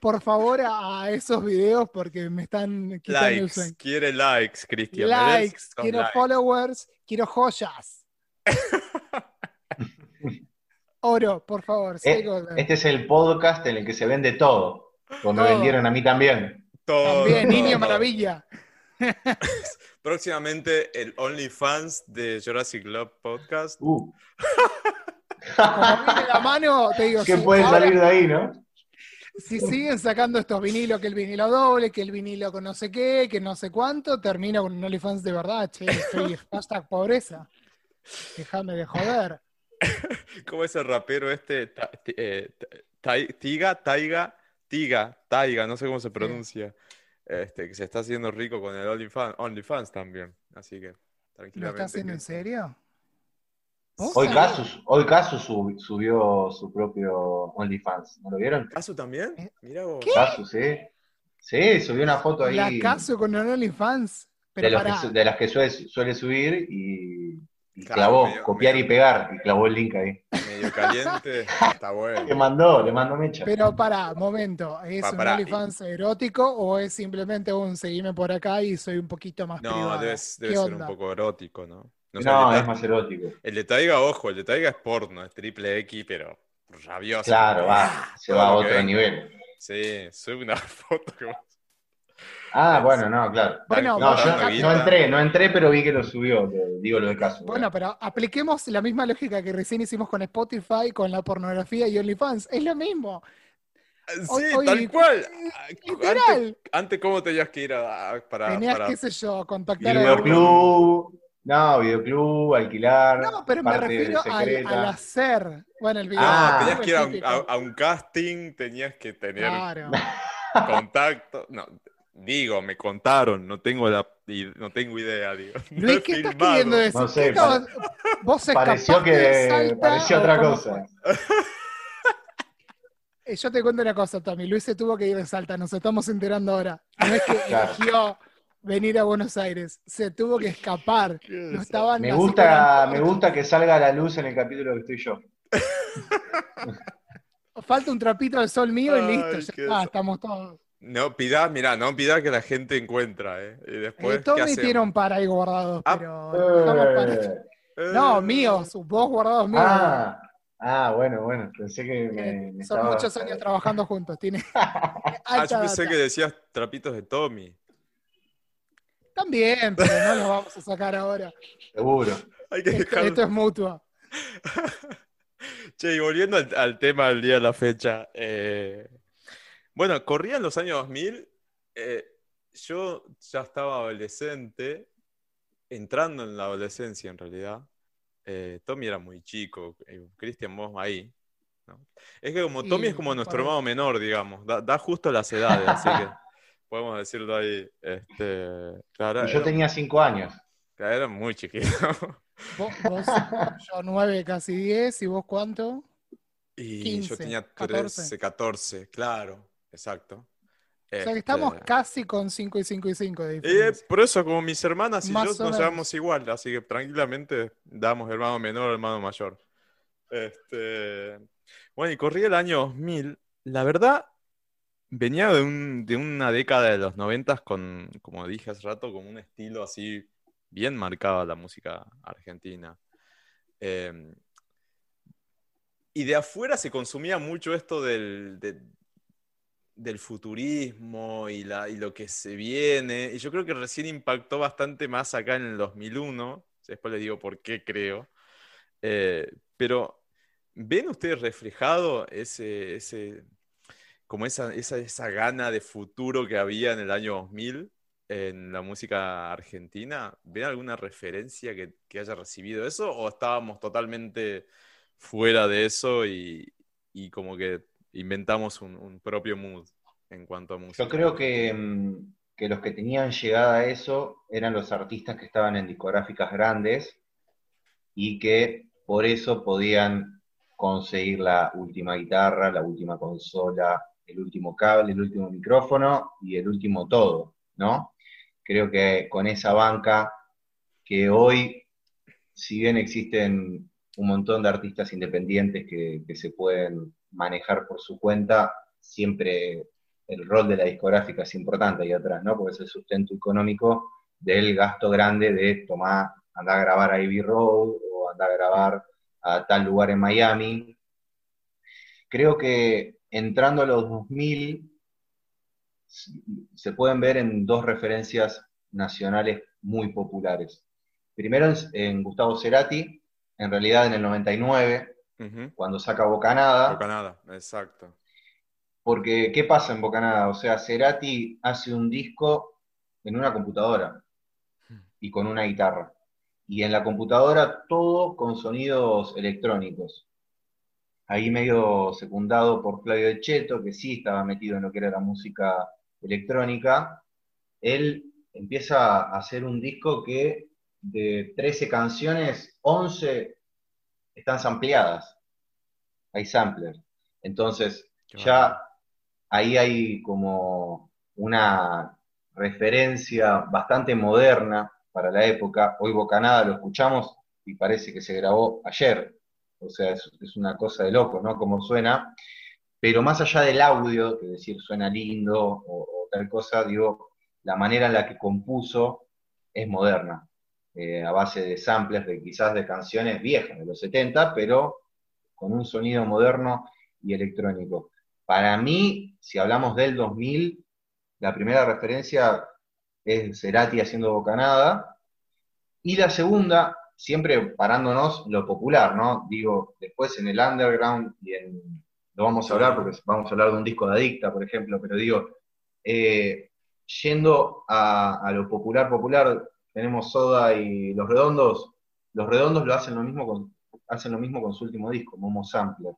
por favor a, esos videos porque me están quitando likes, el sueño. Quiere likes, Cristian. Likes, quiero followers, quiero joyas. [LAUGHS] Oro, por favor. Eh, este es el podcast en el que se vende todo. Como me vendieron a mí también. Todo. También, Niño Maravilla. [LAUGHS] Próximamente el OnlyFans de Jurassic Club Podcast. Uh. Como viene la mano, te digo. ¿Qué puede salir de ahí, no? Si siguen sacando estos vinilos, que el vinilo doble, que el vinilo con no sé qué, que no sé cuánto, termina con un OnlyFans de verdad, che, estoy hashtag pobreza. Déjame de joder. [LAUGHS] ¿Cómo es el rapero este? Eh, tiga, Taiga, Tiga, Taiga, no sé cómo se pronuncia. Este, que se está haciendo rico con el OnlyFans, OnlyFans también. Así que. ¿Lo tranquilamente. está haciendo en serio? ¿Vos Hoy? Casus, hoy Casus sub- subió su propio OnlyFans, ¿no lo vieron? ¿Casu también? Eh, Mirá vos. Casus, sí. Sí, subió una foto ahí La caso con el OnlyFans. Pero de, los que pará, su- de las que suele, suele subir y, y Claro, clavó, medio- copiar medio- y pegar, y clavó el link ahí. Medio caliente. [LAUGHS] Está Le bueno. mandó, le mandó mecha. pero pará, momento. ¿Es Pa- un OnlyFans erótico o es simplemente un seguime por acá y soy un poquito más No, privado? debe, debe ¿Qué ser un poco erótico, ¿no? No, sé, es más erótico. el de Taiga, ojo, el de Taiga es porno, es triple X, pero rabioso. Claro, va, se Todo va a otro nivel. Sí, sube una [LAUGHS] foto que vos- Ah, bueno, no, claro. Bueno, No, yo no entré, no entré, pero vi que lo subió, digo lo de Casus. Bueno, pero apliquemos la misma lógica que recién hicimos con Spotify, con la pornografía y OnlyFans. Es lo mismo. Sí, Hoy- hoy- tal cual. Literal. Antes, antes, ¿cómo tenías que ir a, a- para, Tenías, para- qué sé yo, contactar a alguien. Videoclub, no, videoclub, alquilar. No, pero me refiero al, hacer. Bueno, el video. Ah, tenías que ir a un, típico. a- a un casting, tenías que tener Claro. [LAUGHS] contacto. No, digo, me contaron, no tengo la y no tengo idea, digo. [LAUGHS] Luis, [LAUGHS] ¿qué estás queriendo decir? No sé, ¿Qué acabas- ¿Vos Pareció escapaste de que Salta pareció otra cosa. Eh, Yo te cuento una cosa, Tommy. Luis se tuvo que ir de Salta, nos estamos enterando ahora. No es que Claro. eligió venir a Buenos Aires, se tuvo que escapar. No estaban Me gusta, me gusta que salga a la luz en el capítulo que estoy yo. [LAUGHS] Falta un trapito al sol mío y Ay, listo, ya qué está, estamos todos. No pidas, mira, no pidas que la gente encuentra, ¿eh? Y después, Eh, ¿qué Tommy hacemos? tiene un par ahí guardados, Ah, pero para- Eh, Eh, No, míos, vos guardados míos. ah, ah, bueno, bueno, pensé que me, Eh, me Son estaba- muchos años trabajando juntos. Tiene [LAUGHS] Ah, alta yo pensé data. que decías trapitos de Tommy. También, pero no los vamos a sacar ahora. Seguro. Hay que Esto, es mutuo. [LAUGHS] Che, y volviendo al, al tema del día de la fecha. eh, bueno, corrían los años 2000. eh, yo ya estaba adolescente, entrando en la adolescencia en realidad. eh, Tommy era muy chico, eh, Cristian, vos ahí. ¿no? Es que como Y Tommy es como nuestro hermano menor, digamos, da, da justo las edades, así que podemos decirlo ahí. Este, claro, yo era- tenía cinco años. claro, era muy chiquito. Vos, vos, yo nueve, casi diez, ¿y vos cuánto? Y yo 15, tenía 14. 13, 14, claro, exacto. O sea que estamos Este, casi con 5 y 5 y 5 de eh, diferencia. por eso, como mis hermanas y Más yo nos llevamos igual, así que tranquilamente damos hermano menor, hermano mayor. Este, bueno, y corrí el año 2000. La verdad, venía de, un- de una década de los 90 con, como dije hace rato, con un estilo así bien marcado la música argentina. Eh, y de afuera se consumía mucho esto del, de- del futurismo y, la, y lo que se viene. Y yo creo que recién impactó bastante más acá en el 2001. Después les digo por qué creo. Eh, pero, ¿ven ustedes reflejado ese, como esa, esa, esa gana de futuro que había en el año 2000 en la música argentina? ¿Ven alguna referencia que, que haya recibido eso? ¿O estábamos totalmente fuera de eso y, y como que inventamos un, un propio mood en cuanto a música? Yo creo que, mm, que los que tenían llegada a eso eran los artistas que estaban en discográficas grandes y que por eso podían conseguir la última guitarra, la última consola, el último cable, el último micrófono y el último todo, ¿no? Creo que con esa banca que hoy, si bien existen un montón de artistas independientes que, se pueden manejar por su cuenta, siempre el rol de la discográfica es importante ahí atrás, ¿no? Porque es el sustento económico del gasto grande de tomar, andar a grabar a Ivy Road o andar a grabar a tal lugar en Miami. Creo que entrando a los 2000 se pueden ver en dos referencias nacionales muy populares. Primero en, Gustavo Cerati, en realidad en el 99, Ujú. cuando saca Bocanada. Bocanada, exacto. Porque, ¿qué pasa en Bocanada? O sea, Cerati hace un disco en una computadora y con una guitarra. Y en la computadora todo con sonidos electrónicos. Ahí medio secundado por Flavio De Cheto, que sí estaba metido en lo que era la música electrónica. Él empieza a hacer un disco que de 13 canciones, 11 están sampleadas. Hay samplers. Entonces, ya ahí hay como una referencia bastante moderna para la época. Hoy Bocanada lo escuchamos y parece que se grabó ayer. O sea, es, una cosa de loco, ¿no? Como suena. Pero más allá del audio, que decir suena lindo o, tal cosa, digo, la manera en la que compuso es moderna. Eh, a base de samples de quizás de canciones viejas, de los 70, pero con un sonido moderno y electrónico. Para mí, si hablamos del 2000, la primera referencia es Cerati haciendo Bocanada, y la segunda, siempre parándonos lo popular, ¿no? Digo, después en el underground y en... Lo vamos a hablar porque vamos a hablar de un disco de Adicta, por ejemplo, pero digo, eh, yendo a, lo popular, popular, tenemos Soda y Los Redondos. Los Redondos lo hacen lo mismo con, hacen lo mismo con su último disco, Momo Sampler,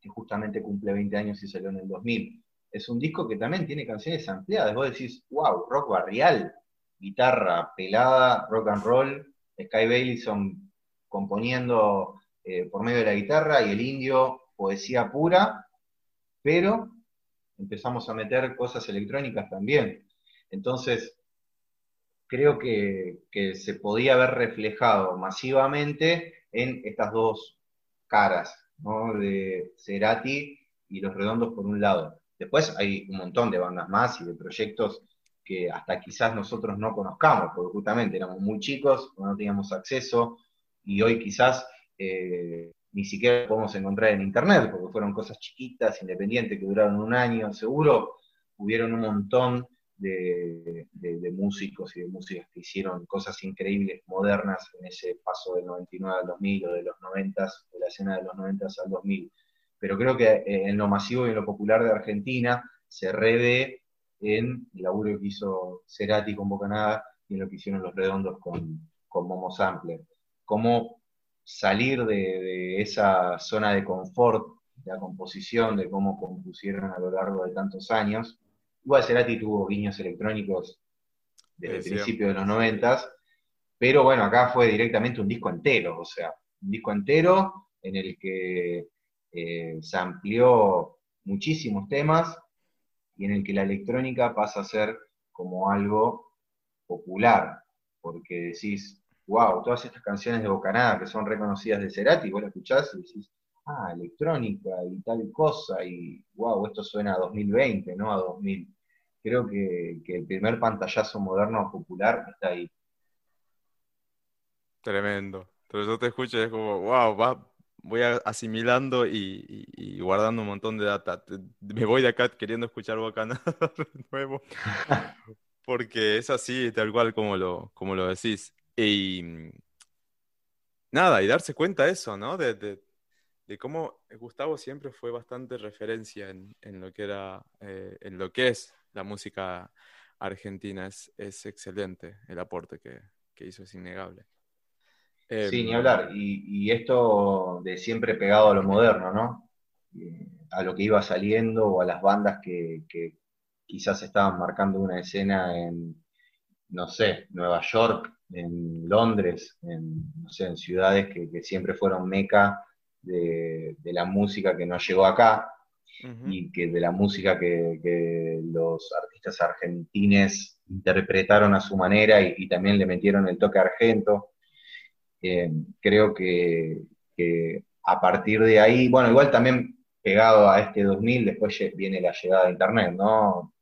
que justamente cumple 20 años y salió en el 2000. Es un disco que también tiene canciones ampliadas. Vos decís, wow, rock barrial, guitarra pelada, rock and roll, Sky Baileyson componiendo eh, por medio de la guitarra y el indio poesía pura, pero empezamos a meter cosas electrónicas también. Entonces, creo que, se podía haber reflejado masivamente en estas dos caras, de Cerati y Los Redondos por un lado. Después hay un montón de bandas más y de proyectos que hasta quizás nosotros no conozcamos, porque justamente éramos muy chicos, no teníamos acceso, y hoy quizás eh, ni siquiera podemos encontrar en internet, porque fueron cosas chiquitas, independientes, que duraron un año, seguro, hubieron un montón de, músicos y de músicas que hicieron cosas increíbles, modernas, en ese paso del 99 al 2000 o de los 90, de la escena de los 90 al 2000. Pero creo que eh, en lo masivo y en lo popular de Argentina se revé en el laburo que hizo Cerati con Bocanada y en lo que hicieron los redondos con, con Momo Sampler. Cómo salir de, esa zona de confort, de la composición, de cómo compusieron a lo largo de tantos años. Igual Cerati tuvo guiños electrónicos desde el principio de los noventas, pero bueno, acá fue directamente un disco entero, o sea, un disco entero en el que eh, se amplió muchísimos temas y en el que la electrónica pasa a ser como algo popular, porque decís, wow, todas estas canciones de Bocanada que son reconocidas de Cerati, vos la escuchás y decís, ah, electrónica y tal cosa, y wow, esto suena a 2020, no a 2000. Creo que, el primer pantallazo moderno popular está ahí. Tremendo. Pero yo te escucho y es como, wow, va, voy asimilando y, guardando un montón de data. Me voy de acá queriendo escuchar Bocanada de [LAUGHS] nuevo. Porque es así, tal cual como lo, como lo decís. Y nada, y darse cuenta de eso, ¿no? De, cómo Gustavo siempre fue bastante referencia en, lo que era, eh, en lo que es la música argentina. Es, es excelente el aporte que, hizo, es innegable. Sí, ni em, hablar. Y, esto de siempre pegado a lo moderno, ¿no? Eh, a lo que iba saliendo o a las bandas que, que quizás estaban marcando una escena en, no sé, Nueva York, en Londres, en, no sé, en ciudades que, siempre fueron meca de, la música que nos llegó acá y que de la música que, los artistas argentines interpretaron a su manera y, también le metieron el toque argento. Eh, creo que, a partir de ahí, bueno, igual también pegado a este 2000, después viene la llegada de Internet, ¿no?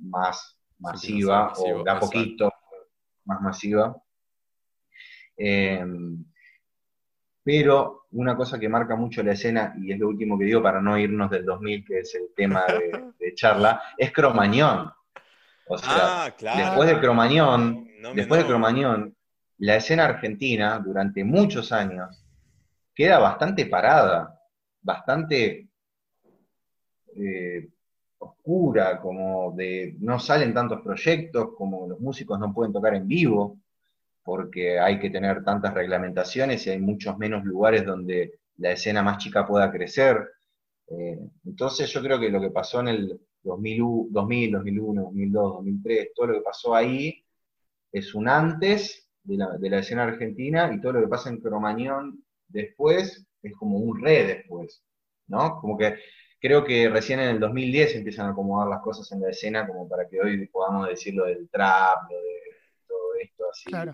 Más masiva, o da poquito más masiva. Em, pero una cosa que marca mucho la escena, y es lo último que digo para no irnos del 2000, que es el tema [LAUGHS] de, charla, es Cromañón. O sea, ah, después de Cromañón, después de Cromañón, la escena argentina durante muchos años queda bastante parada, bastante eh, oscura, como de no salen tantos proyectos, como los músicos no pueden tocar en vivo, porque hay que tener tantas reglamentaciones y hay muchos menos lugares donde la escena más chica pueda crecer. Eh, entonces yo creo que lo que pasó en el 2000, 2000, 2001, 2002, 2003, todo lo que pasó ahí es un antes de la, de la escena argentina y todo lo que pasa en Cromañón después es como un re después, ¿no? Como que creo que recién en el 2010 empiezan a acomodar las cosas en la escena como para que hoy podamos decir lo del trap, lo de todo esto así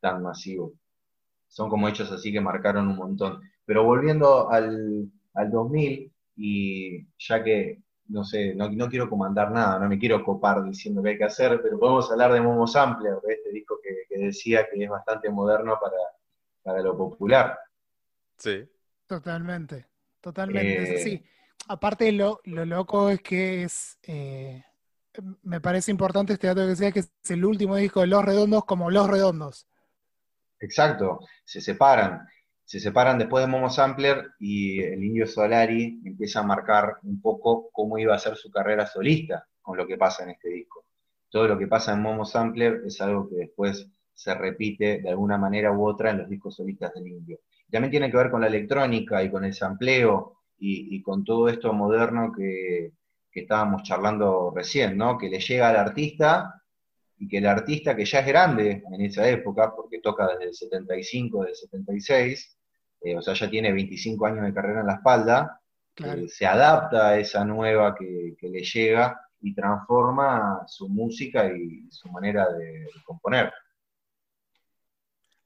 tan masivo. Son como hechos así que marcaron un montón. Pero volviendo al, al 2000, y ya que, no sé, no, no, quiero comandar nada, no me quiero copar diciendo qué hay que hacer, pero podemos hablar de Momo Sampler, de este disco que, que decía que es bastante moderno para, para lo popular. Sí. Totalmente, totalmente. Eh, sí. Aparte, lo, lo, loco es que es. Eh, me parece importante este dato que decía que es el último disco de Los Redondos como Los Redondos. Exacto, se separan. Se separan después de Momo Sampler y el Indio Solari empieza a marcar un poco cómo iba a ser su carrera solista con lo que pasa en este disco. Todo lo que pasa en Momo Sampler es algo que después se repite de alguna manera u otra en los discos solistas del Indio. También tiene que ver con la electrónica y con el sampleo y, con todo esto moderno que, estábamos charlando recién, ¿no? Que le llega al artista y que el artista que ya es grande en esa época, porque toca desde el 75, desde el 76, eh, o sea, ya tiene 25 años de carrera en la espalda, eh, se adapta a esa nueva que, le llega y transforma su música y su manera de componer.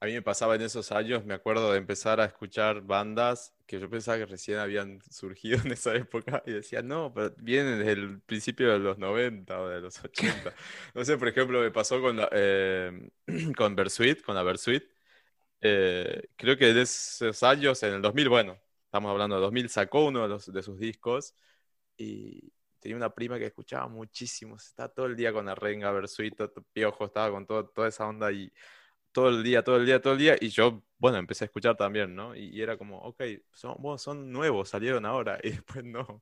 A mí me pasaba en esos años, me acuerdo de empezar a escuchar bandas que yo pensaba que recién habían [LAUGHS] surgido en esa época y decía, no, pero vienen desde el principio de los 90 o de los 80. [LAUGHS] No sé, por ejemplo, me pasó con, la, eh, [CLEARS THROAT] con Bersuit, con la Bersuit. Eh, creo que de esos años, en el 2000, bueno, estamos hablando de 2000, sacó uno de, los, de sus discos y tenía una prima que escuchaba muchísimo, estaba todo el día con la renga, Bersuit, Piojo, estaba con todo, toda esa onda y todo el día, todo el día, todo el día, y yo, bueno, empecé a escuchar también, ¿no? Y, era como, ok, son, son nuevos, salieron ahora, [LAUGHS] y después no.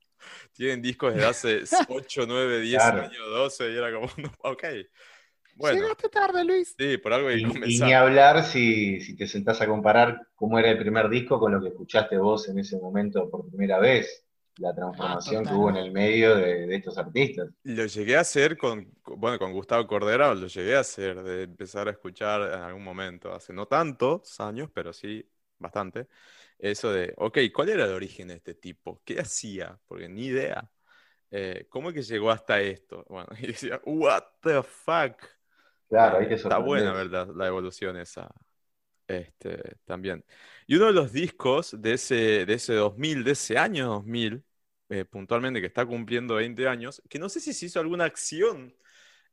Tienen discos de hace 8, 9, 10 años, 12, y era como, [LAUGHS] ok. Bueno, Llegaste tarde, Luis. Sí, por algo hay que y, y, ni hablar si, si te sentás a comparar cómo era el primer disco con lo que escuchaste vos en ese momento por primera vez la transformación que hubo en el medio de, estos artistas. Lo llegué a hacer con, bueno, con Gustavo Cordera, lo llegué a hacer, de empezar a escuchar en algún momento, hace no tantos años, pero sí bastante, eso de, ok, ¿cuál era el origen de este tipo? ¿Qué hacía? Porque ni idea. Eh, ¿Cómo es que llegó hasta esto? Bueno, [LAUGHS] y decía, what the fuck. Claro, hay que Está buena, ¿verdad? La evolución esa. Este, también. Y uno de los discos de ese, de ese 2000, de ese año 2000, eh, puntualmente, que está cumpliendo 20 años, que no sé si se hizo alguna acción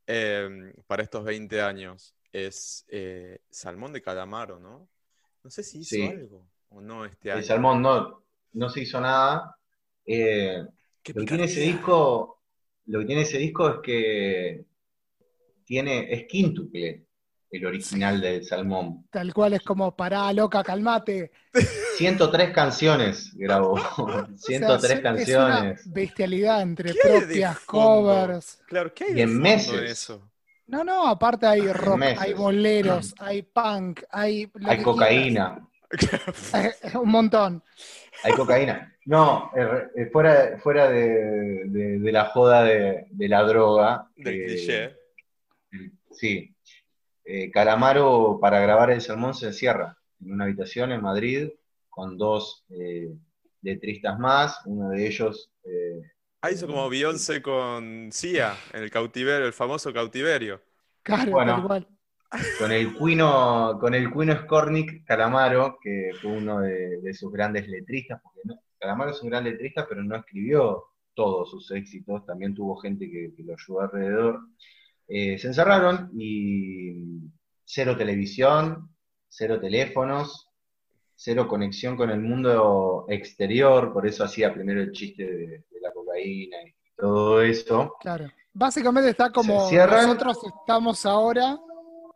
em, para estos 20 años, es eh, Salmón de Calamaro, ¿no? No sé si hizo algo o no este año. El Salmón no, no se hizo nada. Eh, lo que tiene ese disco, lo que tiene ese disco es que tiene, es quíntuple el original del Salmón. Tal cual es como, pará, loca, calmate. [LAUGHS] 103 canciones grabó. [LAUGHS] 103 canciones. Es una bestialidad entre propias covers. Claro, ¿qué hay y en meses. eso? No, no, aparte hay rock, hay boleros, hay punk, hay. Hay cocaína. [LAUGHS] Un montón. Hay cocaína. No, eh, eh, fuera, fuera de, de, la joda de, de la droga. Del eh, cliché. Sí, eh, Calamaro para grabar El Sermón se encierra en una habitación en Madrid con dos eh, letristas más, uno de ellos... Eh, ah, hizo como Beyoncé con Cia, en el cautiverio, el famoso cautiverio. Claro, bueno, Con el cuino, con el cuino Skornik Calamaro, que fue uno de, sus grandes letristas, porque Calamaro es un gran letrista, pero no escribió todos sus éxitos, también tuvo gente que lo ayudó alrededor. Eh, se encerraron y cero televisión, cero teléfonos, cero conexión con el mundo exterior, por eso hacía primero el chiste de, la cocaína y todo eso. Claro. Básicamente está como nosotros estamos ahora,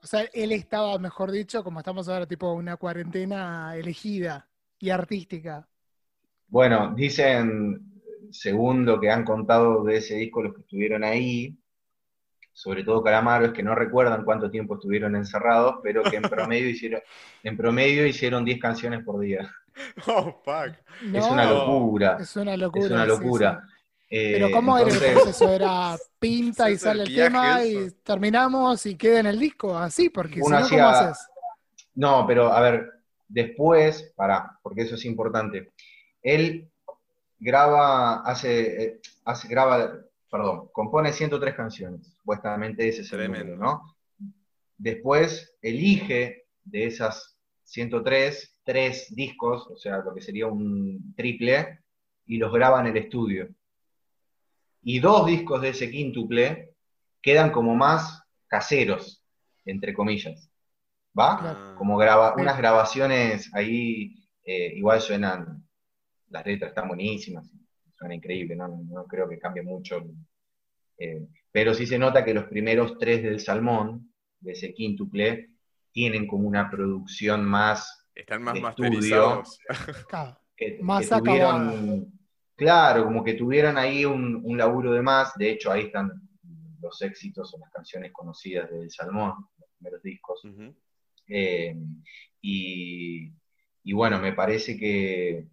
o sea, él estaba, mejor dicho, como estamos ahora, tipo una cuarentena elegida y artística. Bueno, dicen, según lo que han contado de ese disco los que estuvieron ahí, sobre todo Calamaro, es que no recuerdan cuánto tiempo estuvieron encerrados, pero que en [LAUGHS] promedio hicieron, en promedio hicieron 10 canciones por día. [LAUGHS] Oh, fuck. es una locura. Es una locura. Es una locura. Eh, pero ¿cómo era el proceso? ¿Era pinta y sale el tema y terminamos y queda en el disco? Así, porque si no, ¿cómo haces? No, pero a ver, después, para, porque eso es importante. Él graba, hace, eh, hace, graba, perdón, compone 103 canciones, supuestamente ese es el número, ¿no? Después elige de esas 103, tres discos, o sea, lo que sería un triple, y los graba en el estudio. Y dos discos de ese quíntuple quedan como más caseros, entre comillas. ¿Va? Claro. Como graba, unas grabaciones ahí, eh, igual suenan, las letras están buenísimas, suena increíble, no, no creo que cambie mucho. eh, pero sí se nota que los primeros tres del Salmón, de ese quíntuple, tienen como una producción más Están más de masterizados. Claro. que, Más que tuvieron, claro, como que tuvieron ahí un, un laburo de más, de hecho ahí están los éxitos o las canciones conocidas del Salmón, los primeros discos. Eh, y, y bueno, me parece que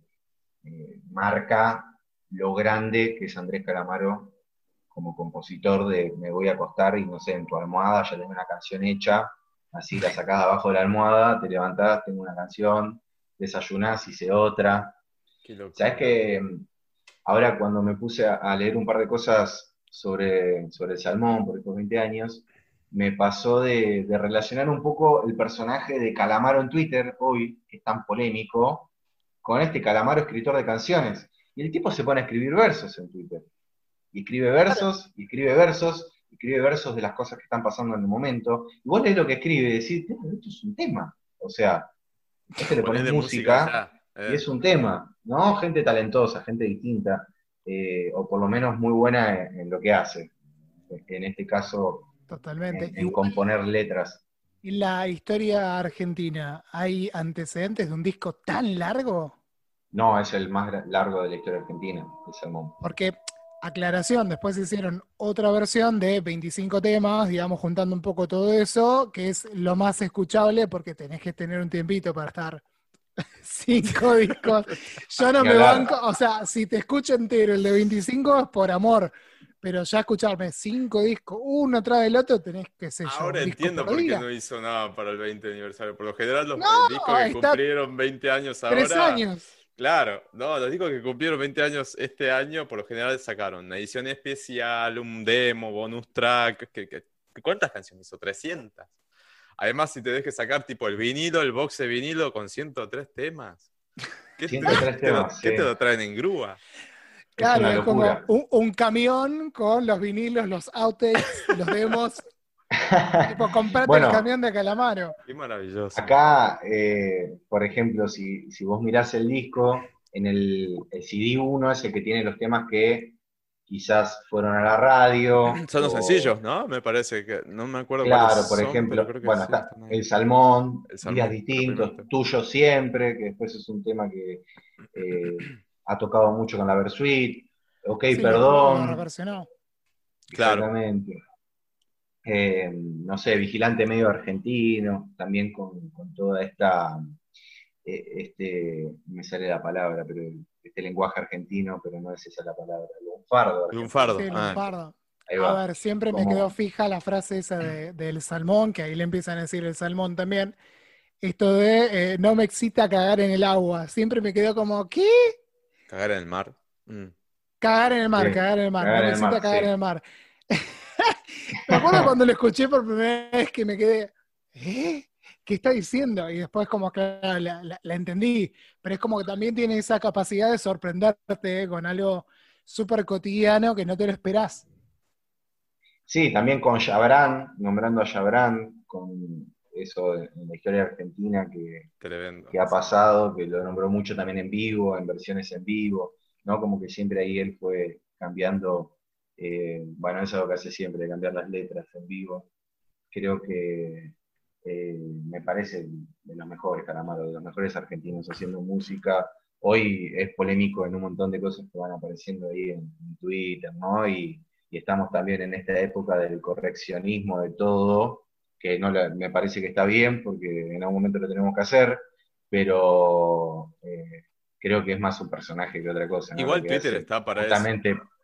eh, marca lo grande que es Andrés Calamaro como compositor de Me voy a acostar y no sé, en tu almohada ya tengo una canción hecha, así la sacás abajo de la almohada, te levantás, tengo una canción, desayunás, hice otra. Sabes que mm, ahora cuando me puse a, a leer un par de cosas sobre, sobre el salmón por estos 20 años, me pasó de, de relacionar un poco el personaje de Calamaro en Twitter hoy, que es tan polémico, con este Calamaro escritor de canciones. Y el tipo se pone a escribir versos en Twitter. Y escribe versos, y escribe versos, y escribe versos de las cosas que están pasando en el momento. Y vos lees lo que escribe y decís, "Esto esto es un tema. O sea, este le pones música eh. y es un tema, ¿no? Gente talentosa, gente distinta, eh, o por lo menos muy buena en, en lo que hace. En este caso, Totalmente. en, en Igual, componer letras. en la historia argentina, ¿hay antecedentes de un disco tan largo? No, es el más largo de la historia argentina, el Salmón. Porque, aclaración, después hicieron otra versión de 25 temas, digamos, juntando un poco todo eso, que es lo más escuchable porque tenés que tener un tiempito para estar [LAUGHS] cinco discos. Yo no me banco, o sea, si te escucho entero el de 25 es por amor, pero ya escucharme cinco discos, uno tras del otro, tenés que yo. Ahora entiendo por por qué no hizo nque para el 20 aniversario. Por lo general, los No, discos que cumplieron 20 años ahora. Tres años. Claro, no, los discos que cumplieron 20 años este año, por lo general sacaron una edición especial, un demo, bonus track. que- que- ¿Cuántas canciones hizo? 300. Además, si te dejes sacar tipo el vinilo, el box de vinilo con 103 temas. [LAUGHS] ¿Qué, te- 103 te lo- temas, qué sí. te lo traen en grúa? Claro, es como un, un camión con los vinilos, los outtakes, los demos. Tipo, [LAUGHS] comprate Bueno. el camión de Calamaro. Qué maravilloso. Acá, eh, por ejemplo, si, si vos mirás el disco, en el, el CD1 es el que tiene los temas que quizás fueron a la radio. [LAUGHS] Son los o- sencillos, ¿no? Me parece que. No me acuerdo Claro, por son, ejemplo, bueno, sí, está. El Salmón, El Salmón, Días Distintos. Tuyo Siempre, que después es un tema que eh, ha tocado mucho con la Versuit. Ok, Sí, lo- lo perdón. reversionó. Claro. Eh, no sé, Vigilante Medio Argentino, también con, con toda esta, eh, este, me sale la palabra, pero este lenguaje argentino, pero no es esa la palabra, lunfardo. argentino. Lunfardo. Sí, ah. Lunfardo. A ver, siempre me quedó fija la frase esa de- del salmón, que ahí le empiezan a decir el salmón también. Esto de eh, no me excita cagar en el agua. Siempre me quedó como, ¿qué? Cagar en el mar. Mm. Cagar en el mar, Sí, cagar en el mar. cagar no me excita mar, cagar sí. en el mar. [LAUGHS] [LAUGHS] me acuerdo [LAUGHS] cuando lo escuché por primera vez que me quedé, ¿eh? ¿Qué está diciendo? Y después como que la, la- la entendí, pero es como que también tiene esa capacidad de sorprenderte con algo súper cotidiano que no te lo esperás. Sí, también con Chabrán, nombrando a Chabrán, con eso en la historia argentina que, que ha pasado, que lo nombró mucho también en vivo, en versiones en vivo, ¿no? Como que siempre ahí él fue cambiando, eh, bueno, eso es lo que hace siempre, de cambiar las letras en vivo. Creo que eh, me parece de los mejores, Calamaro, de los mejores argentinos haciendo música. Hoy es polémico en un montón de cosas que van apareciendo ahí en, en Twitter, ¿no? Y, y estamos también en esta época del correccionismo de todo, que no la- me parece que está bien porque en algún momento lo tenemos que hacer, pero eh, creo que es más un personaje que otra cosa. ¿no? Igual Twitter hace está para eso.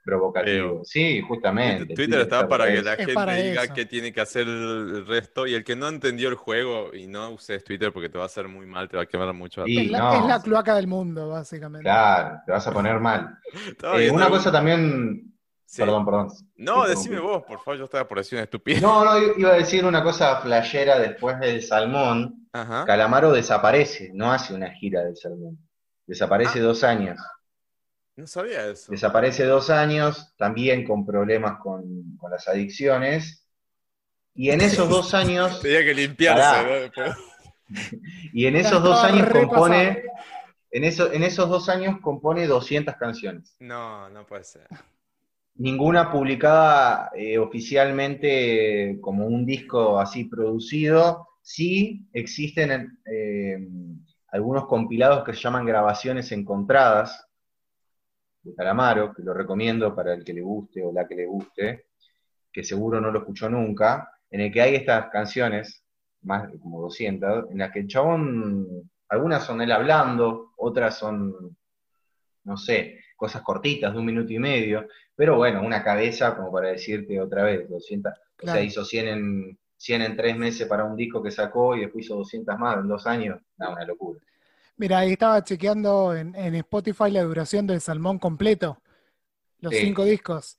Provocativo. Sí, justamente. Twitter, está para que la Es gente diga eso. qué tiene que hacer el resto. Y el que no entendió el juego y no uses Twitter porque te va a hacer muy mal, te va a quemar mucho. la Y- es, la, no. es la cloaca del mundo, básicamente. Claro, te vas a poner mal. [LAUGHS] Eh, una un- cosa también. Sí. Perdón, perdón. No, decime vos, por favor, yo estaba por decir una estupidez. No, no, iba a decir una cosa flashera después del salmón. Ajá. Calamaro desaparece, no hace una gira del salmón. Desaparece Ah. dos años. No sabía eso. Desaparece dos años, también con problemas con, con las adicciones. Y en esos dos [LAUGHS] años, Tenía que limpiarse. ¿no? [LAUGHS] Y en esos dos años compone, en, eso, en esos dos años compone 200 canciones. No, no puede ser. Ninguna publicada eh, oficialmente como un disco así producido. Sí existen eh, algunos compilados que se llaman grabaciones encontradas de Calamaro, que lo recomiendo para el que le guste o la que le guste, que seguro no lo escuchó nunca, en el que hay estas canciones, más de como 200, en las que el chabón, algunas son él hablando, otras son, no sé, cosas cortitas de un minuto y medio, pero bueno, una cabeza como para decirte otra vez, 200, o Claro. sea, hizo 100 en, 100 en tres meses para un disco que sacó y después hizo 200 más en dos años, no, una locura. Mira, ahí estaba chequeando en, en Spotify la duración del Salmón completo, los Sí. cinco discos.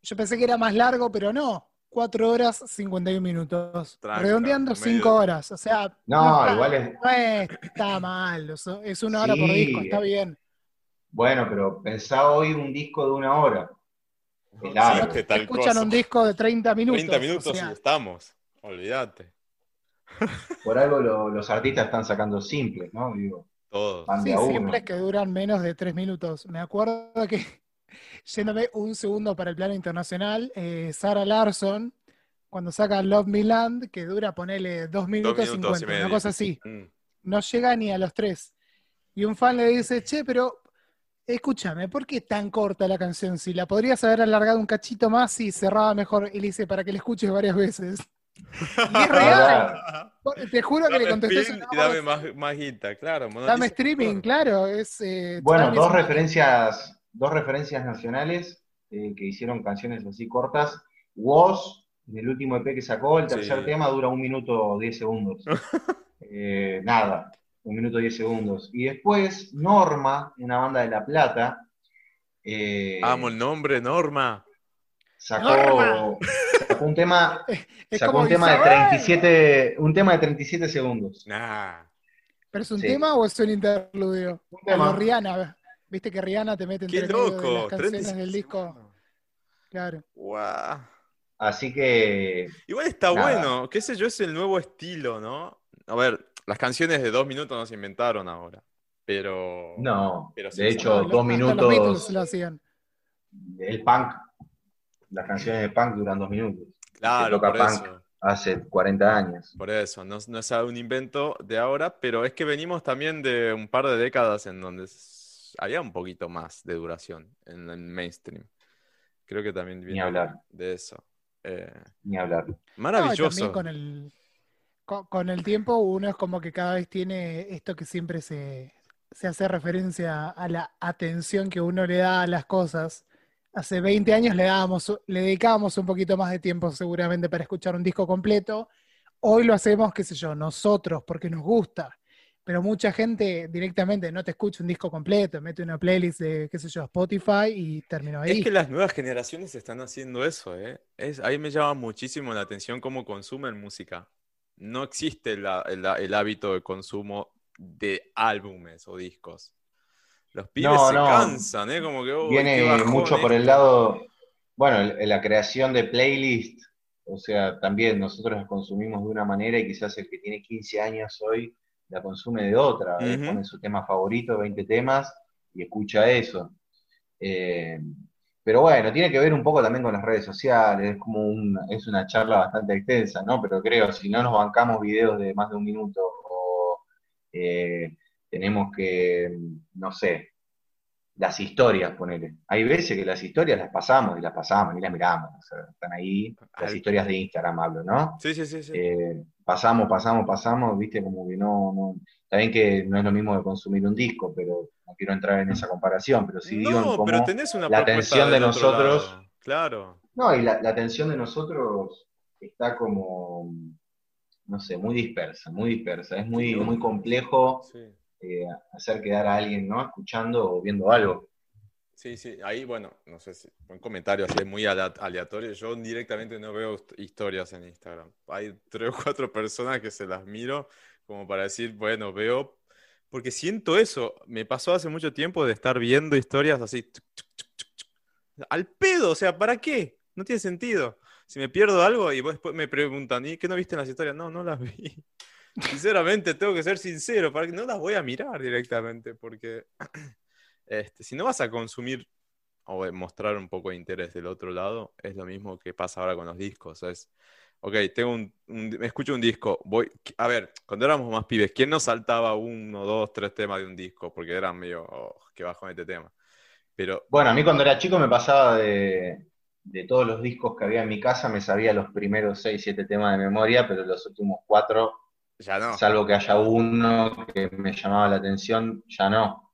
Yo pensé que era más largo, pero no. 4 horas 51 minutos. Tranca, Redondeando medio. 5 horas. O sea, No, está, igual es, no está mal. es una hora por disco, está bien. bueno, pero pensá hoy un disco de una hora. Es Sí, largo. que Te tal escuchan cosa. un disco de 30 minutos. 30 minutos o sea, y estamos. Olvídate. Por algo lo- los artistas están sacando simples, ¿no? Digo, Todo. van de Sí, simples que duran menos de tres minutos. Me acuerdo que, [LAUGHS] yéndome un segundo para el plano internacional, eh, Sarah Larson, cuando saca Love Me Land, que dura, ponele dos minutos cincuenta, una cosa así, Mm. no llega ni a los tres. Y un fan le dice, che, pero escúchame, ¿por qué tan corta la canción? Si la podrías haber alargado un cachito más y cerraba mejor. Y le dice, para que la escuches varias veces. Y es real. Te juro que le contesté eso. y dame más, más guita, claro. Dame streaming, claro. Es, eh, Bueno, dos referencias, dos referencias nacionales eh, que hicieron canciones así cortas. Woz, en el último EP que sacó, el tercer Sí. tema dura un minuto 10 segundos. [LAUGHS] Eh, nada, un minuto 10 segundos. Y después, Norma, una banda de La Plata, eh, Amo el nombre, Norma. sacó, Norma. Sacó un tema, [LAUGHS] es sacó como un tema de Isabel. 37, un tema de 37 segundos. Nah. ¿Pero es un Sí. tema o es un interludio? Un tema. Rihanna, viste que Rihanna te mete Qué entre las loco. canciones 37 del disco. segundos. Claro. Así que Igual está Nada. bueno, qué sé yo, es el nuevo estilo, ¿no? A ver, las canciones de dos minutos no se inventaron ahora, pero... no, Pero de hecho, dos minutos. Beatles lo hacían. el punk, las canciones de punk duran dos minutos. Claro, por punk. eso, Hace 40 años. por eso, no, no es un invento de ahora, pero es que venimos también de un par de décadas en donde había un poquito más de duración en el mainstream. Creo que también viene hablar. de eso. Eh, Ni hablar. No, maravilloso. también con el, con, con el tiempo uno es como que cada vez tiene esto que siempre se, se hace referencia a la atención que uno le da a las cosas. Hace 20 años le dedicábamos un poquito más de tiempo seguramente para escuchar un disco completo. Hoy lo hacemos, qué sé yo, nosotros, porque nos gusta. Pero mucha gente directamente no te escucha un disco completo, mete una playlist de, qué sé yo, Spotify y terminó ahí. Es que las nuevas generaciones están haciendo eso, ¿eh? Es, ahí me llama muchísimo la atención cómo consumen música. No existe el hábito de consumo de álbumes o discos. Los pibes No, se no. cansan, ¿eh? Como que, "Uy, qué Viene bajón mucho por el esto". lado, bueno, la creación de playlist. O sea, también nosotros las consumimos de una manera y quizás el que tiene 15 años hoy la consume de otra. eh. Pone su tema favorito, 20 temas, y escucha eso. Eh, pero bueno, tiene que ver un poco también con las redes sociales, es como un- es una charla bastante extensa, ¿no? Pero creo, si no nos bancamos videos de más de un minuto o eh, tenemos que, no sé, las historias, ponele. Hay veces que las historias las pasamos y las pasamos y las miramos. o sea, están ahí, las historias de Instagram hablo, ¿no? Sí, sí, sí. sí. Eh, pasamos, pasamos, pasamos, viste, como que no, no. Está bien que no es lo mismo que consumir un disco, pero no quiero entrar en esa comparación, pero sí digo no, cómo. pero tenés una la atención de nosotros- lado. Claro. No, y la, la atención de nosotros está como, no sé, muy dispersa, muy dispersa. Es muy, Sí, muy complejo Sí. Eh, hacer quedar a alguien, ¿no? Escuchando o viendo algo. Sí, sí, ahí, bueno, no sé si un comentario así muy alea- aleatorio. Yo directamente no veo hist- historias en Instagram. Hay tres o cuatro personas que se las miro como para decir, bueno, veo, porque siento eso. Me pasó hace mucho tiempo de estar viendo historias así, al pedo, o sea, ¿para qué? No tiene sentido. Si me pierdo algo y después me preguntan, ¿y qué no viste en las historias? No, no las vi. Sinceramente, tengo que ser sincero, para que no las voy a mirar directamente, porque [CLEARS THROAT] este, si no vas a consumir o mostrar un poco de interés del otro lado, es lo mismo que pasa ahora con los discos. Es, ok, tengo un, un- me escucho un disco, voy, a ver, cuando éramos más pibes, ¿quién no saltaba uno, dos, tres temas de un disco? Porque eran medio, oh, qué bajo este tema. Pero, Bueno, a mí cuando era chico me pasaba de, de todos los discos que había en mi casa, me sabía los primeros seis, siete temas de memoria, pero los últimos cuatro, ya no. salvo que haya uno que me llamaba la atención, ya no.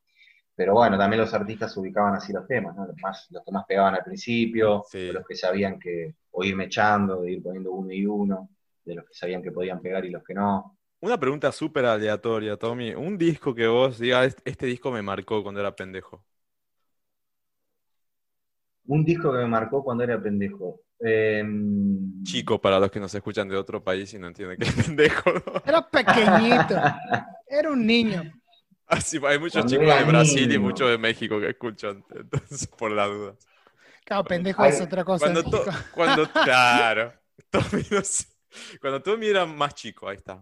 Pero bueno, también los artistas ubicaban así los temas, ¿no? Los, más, los que más pegaban al principio, Sí. los que sabían que, o ir mechando, de ir poniendo uno y uno, de los que sabían que podían pegar y los que no. Una pregunta súper aleatoria, Tommy. Un disco que vos digas, "Este- este disco me marcó cuando era pendejo. Un disco que me marcó cuando era pendejo. Em, Chico, para los que nos escuchan de otro país y no entienden qué es pendejo. ¿no? Era pequeñito, [LAUGHS] era un niño. Ah, sí, hay muchos Cuando chicos de Brasil y muchos de México que escuchan, entonces [LAUGHS] por la duda. Claro, pendejo Ay, es otra cosa. Cuando, to- [LAUGHS] cuando claro, Tommy, no sé. cuando Tommy era más chico, ahí está,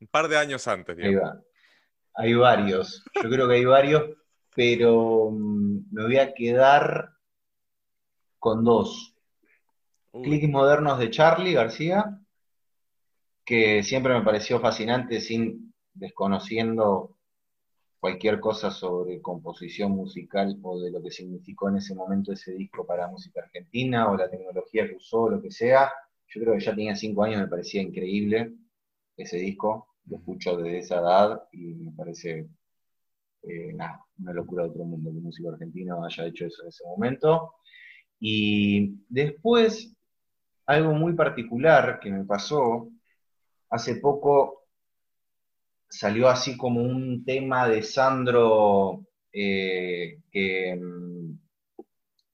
un par de años antes, Ahí va. Hay varios. Yo creo que hay varios, pero mm, me voy a quedar con dos. Clics modernos de Charlie García, que siempre me pareció fascinante, sin desconociendo cualquier cosa sobre composición musical o de lo que significó en ese momento ese disco para música argentina o la tecnología que usó, lo que sea. Yo creo que ya tenía cinco años, me parecía increíble ese disco. Lo escucho desde esa edad y me parece eh, una locura de otro mundo que un músico argentino haya hecho eso en ese momento. Y después, algo muy particular que me pasó, hace poco salió así como un tema de Sandro eh, que, mm,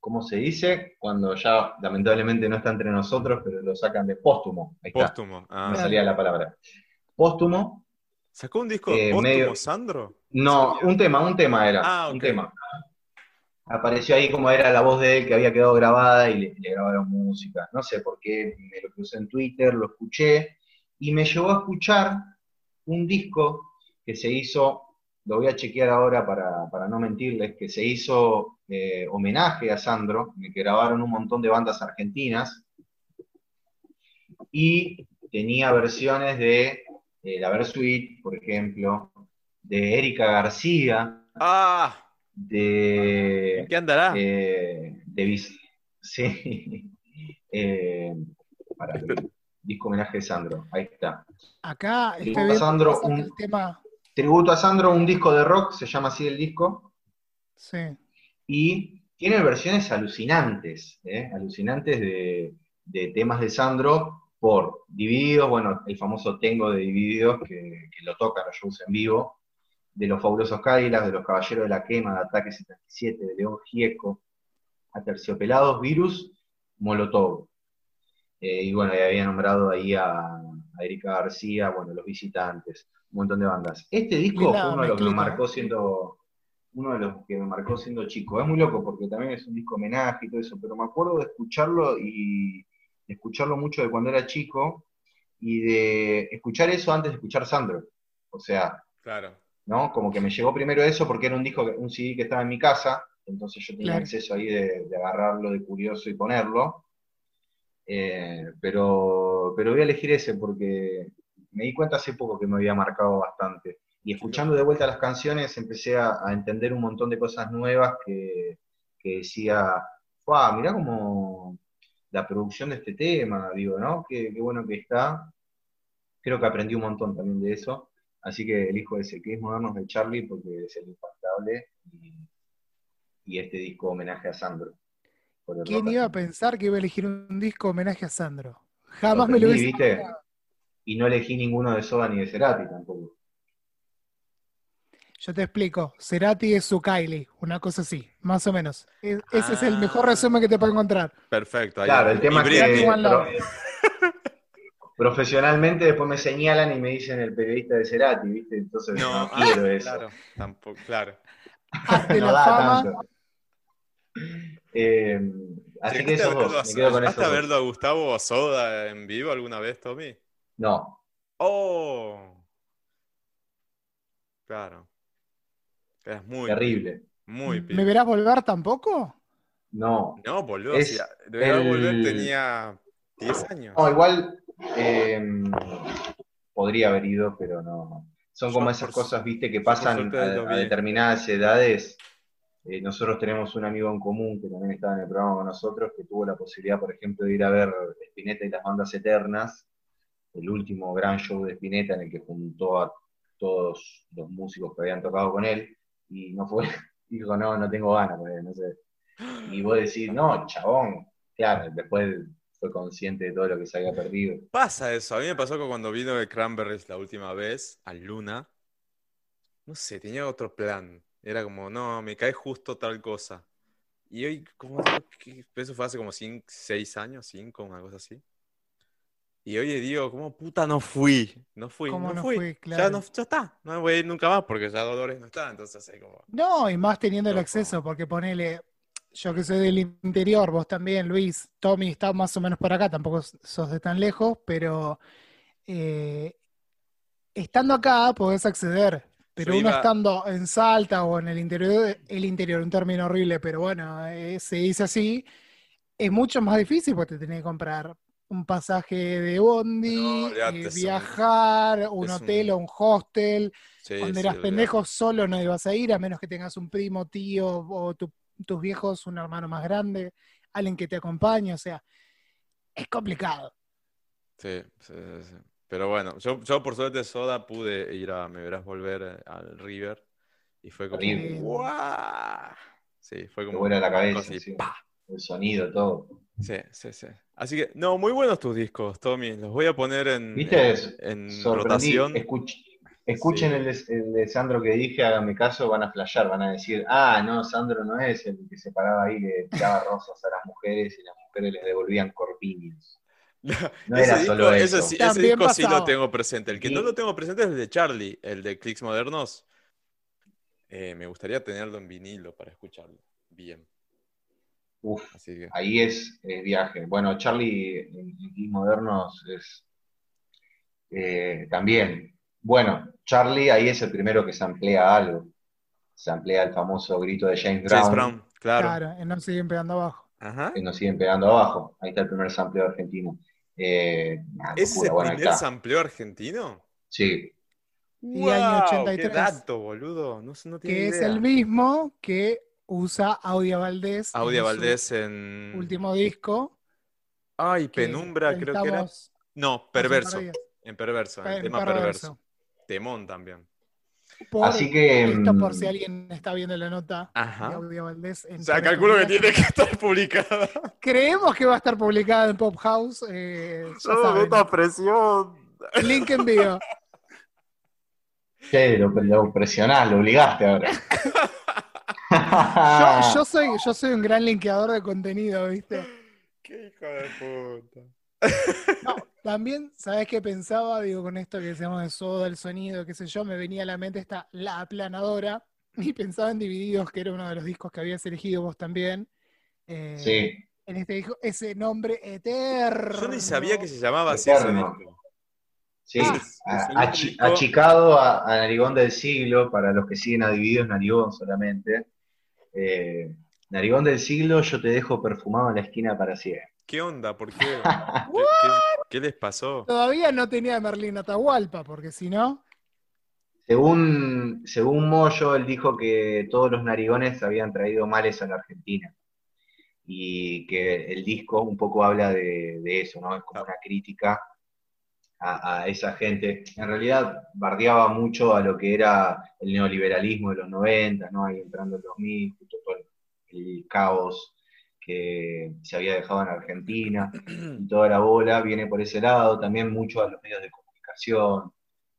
¿cómo se dice? Cuando ya lamentablemente no está entre nosotros, pero lo sacan de póstumo. Ahí está, póstumo. Ah. me salía la palabra. Póstumo, ¿Sacó un disco Eh, póstumo, medio- Sandro? no, un tema, un tema era, Ah, un ok. tema. Apareció ahí como era la voz de él que había quedado grabada y le, grabaron música. No sé por qué, me lo crucé en Twitter, lo escuché y me llevó a escuchar un disco que se hizo, lo voy a chequear ahora para, para no mentirles, que se hizo eh, homenaje a Sandro, en que grabaron un montón de bandas argentinas y tenía versiones de eh, La Versuit, por ejemplo, de Erika García, Ah, de, ¿en qué andará? eh, de Vis- [LAUGHS] sí, eh, para el disco homenaje de Sandro, ahí está. Acá estoy Tributo a Sandro, un- tema. Tributo a Sandro, un disco de rock, se llama así el disco, Sí. y tiene versiones alucinantes, ¿eh? alucinantes de, de temas de Sandro por Divididos, bueno, el famoso Tengo de Divididos, que, que lo tocan los shows en vivo, de los fabulosos Cadillacs, de los Caballeros de la Quema, de Ataque 77, de León Gieco, a Terciopelados, Virus, Molotov. Eh, y bueno, ya había nombrado ahí a, a Erika García, bueno, Los Visitantes, un montón de bandas. Este disco fue uno de los que me marcó siendo uno de los que me marcó siendo chico. Es muy loco porque también es un disco homenaje y todo eso, pero me acuerdo de escucharlo y de escucharlo mucho de cuando era chico y de escuchar eso antes de escuchar Sandro. O sea, Claro. ¿No? Como que me llegó primero eso porque era un disco, que- un CD que estaba en mi casa, entonces yo tenía Claro. acceso ahí de, de agarrarlo de curioso y ponerlo. Eh, pero, pero voy a elegir ese porque me di cuenta hace poco que me había marcado bastante. y escuchando de vuelta las canciones empecé a, a entender un montón de cosas nuevas que, que decía, wow, mirá como la producción de este tema, digo, ¿no? Qué, qué bueno que está. Creo que aprendí un montón también de eso. Así que elijo ese, que es Modernos de Charlie, porque es el infaltable. Y, y este disco homenaje a Sandro. ¿Quién rock iba a pensar que iba a elegir un disco homenaje a Sandro? Jamás me lo hubiese ¿viste? Y no elegí ninguno de Soda ni de Cerati tampoco. Yo te explico. Cerati es su Kylie, una cosa así, más o menos. Es- ese es el mejor Ah. resumen que te puedo encontrar. Perfecto. ahí- Claro, el tema es que. [LAUGHS] Profesionalmente después me señalan y me dicen el periodista de Cerati, ¿viste? Entonces no, No, ah, quiero eso. claro, tampoco, claro. Hazte No la da fama. tanto. Eh, así que ¿Llegaste esos a verlo dos, a- me quedo con ¿llegaste esos a dos. verlo a Gustavo Soda en vivo alguna vez, Tommy? No, Oh. Claro. Es muy terrible. Muy ¿Me verás volver tampoco? No. No, boludo. Es si a- de verdad el- volver tenía 10 años. No, igual eh, podría haber ido, pero no. Son como esas cosas, viste, que pasan a, determinadas edades. Eh, nosotros tenemos un amigo en común que también estaba en el programa con nosotros, que tuvo la posibilidad, por ejemplo, de ir a ver Spinetta y las bandas eternas, el último gran show de Spinetta en el que juntó a todos los músicos que habían tocado con él, y no fue, [LAUGHS] dijo, no, no tengo ganas, no sé. Y vos decís, no, chabón, claro, después fue consciente de todo lo que se había perdido. Pasa eso. A mí me pasó que cuando vino de Cranberries la última vez, al Luna, no sé, tenía otro plan. Era como, no, me cae justo tal cosa. Y hoy, como, eso fue hace como 6 años, 5, una cosa así. Y hoy digo, ¿cómo puta no fui? No fui, ¿Cómo no no fui. fui? Ya, Claro. no, ya está, no voy a ir nunca más porque ya Dolores no está, entonces es como... No, y más teniendo el Loco. acceso, porque ponele, yo que soy del interior, vos también, Luis, Tommy está más o menos por acá, tampoco sos de tan lejos, pero eh, estando acá podés acceder, pero Yo uno iba- estando en Salta o en el interior, el interior, un término horrible, pero bueno, eh, se dice así, es mucho más difícil porque te tenés que comprar un pasaje de bondi, No, eh, viajar, un hotel o un hostel. Sí, sí, eras pendejo solo no ibas a ir, a menos que tengas un primo, tío o tu- tus viejos, un hermano más grande, alguien que te acompañe, o sea, es complicado. Sí, sí, sí, sí. Pero bueno, yo, yo por suerte Soda pude ir a Me Verás Volver eh, al River y fue como. ¡guau! Sí, fue como vuela la cabeza, así, sí. El sonido, todo. Sí, sí, sí. Así que, no, muy buenos tus discos, Tommy. Los voy a poner en, ¿Viste? en, rotación. Escuch- escuchen Sí. el, de, el de Sandro que dije, háganme caso, van a flashear, van a decir, ah, no, Sandro no es el que se paraba ahí, le tiraba rosas a las mujeres y las mujeres les devolvían corpiños. [LAUGHS] No era disco, solo eso. ese disco sí lo tengo presente. El que no lo tengo presente es el de Charlie, el de Clicks Modernos. Eh, me gustaría tenerlo en vinilo para escucharlo. Bien. Uf, Así que. ahí es, es viaje. Bueno, Charlie en, Kiss Modernos es eh, también. Bueno, Charlie ahí es el primero que se amplía algo. Se amplía el famoso grito de James Brown, James Brown, claro. Claro, eh, no siguen pegando abajo. Ajá. que nos siguen pegando abajo. Ahí está el primer sampleo argentino. Eh, nah, ¿Ese es locura, el bueno, primer sampleo argentino? Sí, Y año ¡Guau! 83. ¡Qué dato, boludo! No, sé- no tiene Que es el mismo que usa Audia Valdés. en Audia Valdés en. Último disco. Ay, que Penumbra, creo que era. No, Perverso. En Perverso, en En el tema Perverso. Perverso. Temón también. Por Así que, esto, por mm, si alguien está viendo la nota de Ajá. Audia Valdés. en O sea, calculo que tiene que estar publicada. Creemos que va a estar publicada en Pop House. eh, ya No, saben. esta presión. Link en vivo. che, lo, lo presionás, lo obligaste ahora. Yo, [LAUGHS] yo soy, yo soy un gran linkeador de contenido, ¿viste? Qué hijo de puta. No, también, ¿sabes qué pensaba? Digo, con esto que decíamos de soda, el sonido, qué sé yo, me venía a la mente esta La Aplanadora [LAUGHS] y pensaba en Divididos, que era uno de los discos que habías elegido vos también. Eh, Sí, En este disco, ese nombre eterno. Yo ni sabía que se llamaba así ese Eterno. disco. sí. Ah, A- achicado a, a Narigón del siglo, para los que siguen a Divididos, Narigón solamente. Eh, Narigón del siglo, yo te dejo perfumado en la esquina para siempre. ¿Qué onda? ¿Por qué? [LAUGHS] ¿Qué, qué- qué les pasó? Todavía no tenía Merlín Atahualpa, porque si no, Según, según Moyo, él dijo que todos los narigones habían traído males a la Argentina. Y que el disco un poco habla de, eso, ¿no? Es como una crítica a, esa gente. En realidad bardeaba mucho a lo que era el neoliberalismo de los 90, ¿no? Ahí entrando en 2000, justo todo el caos que se había dejado en Argentina, y toda la bola viene por ese lado, también mucho a los medios de comunicación.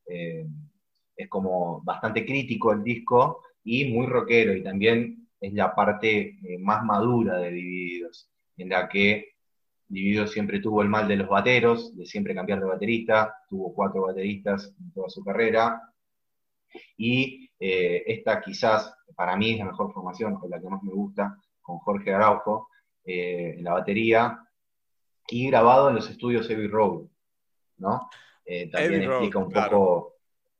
Eh, es como bastante crítico el disco y muy rockero, y también es la parte eh, más madura de Divididos, en la que Divididos siempre tuvo el mal de los bateros, de siempre cambiar de baterista, tuvo cuatro bateristas en toda su carrera, y eh, esta quizás para mí es la mejor formación, o la que más me gusta, con Jorge Araujo eh, en la batería, y grabado en los estudios Heavy Road, ¿no? también explica un poco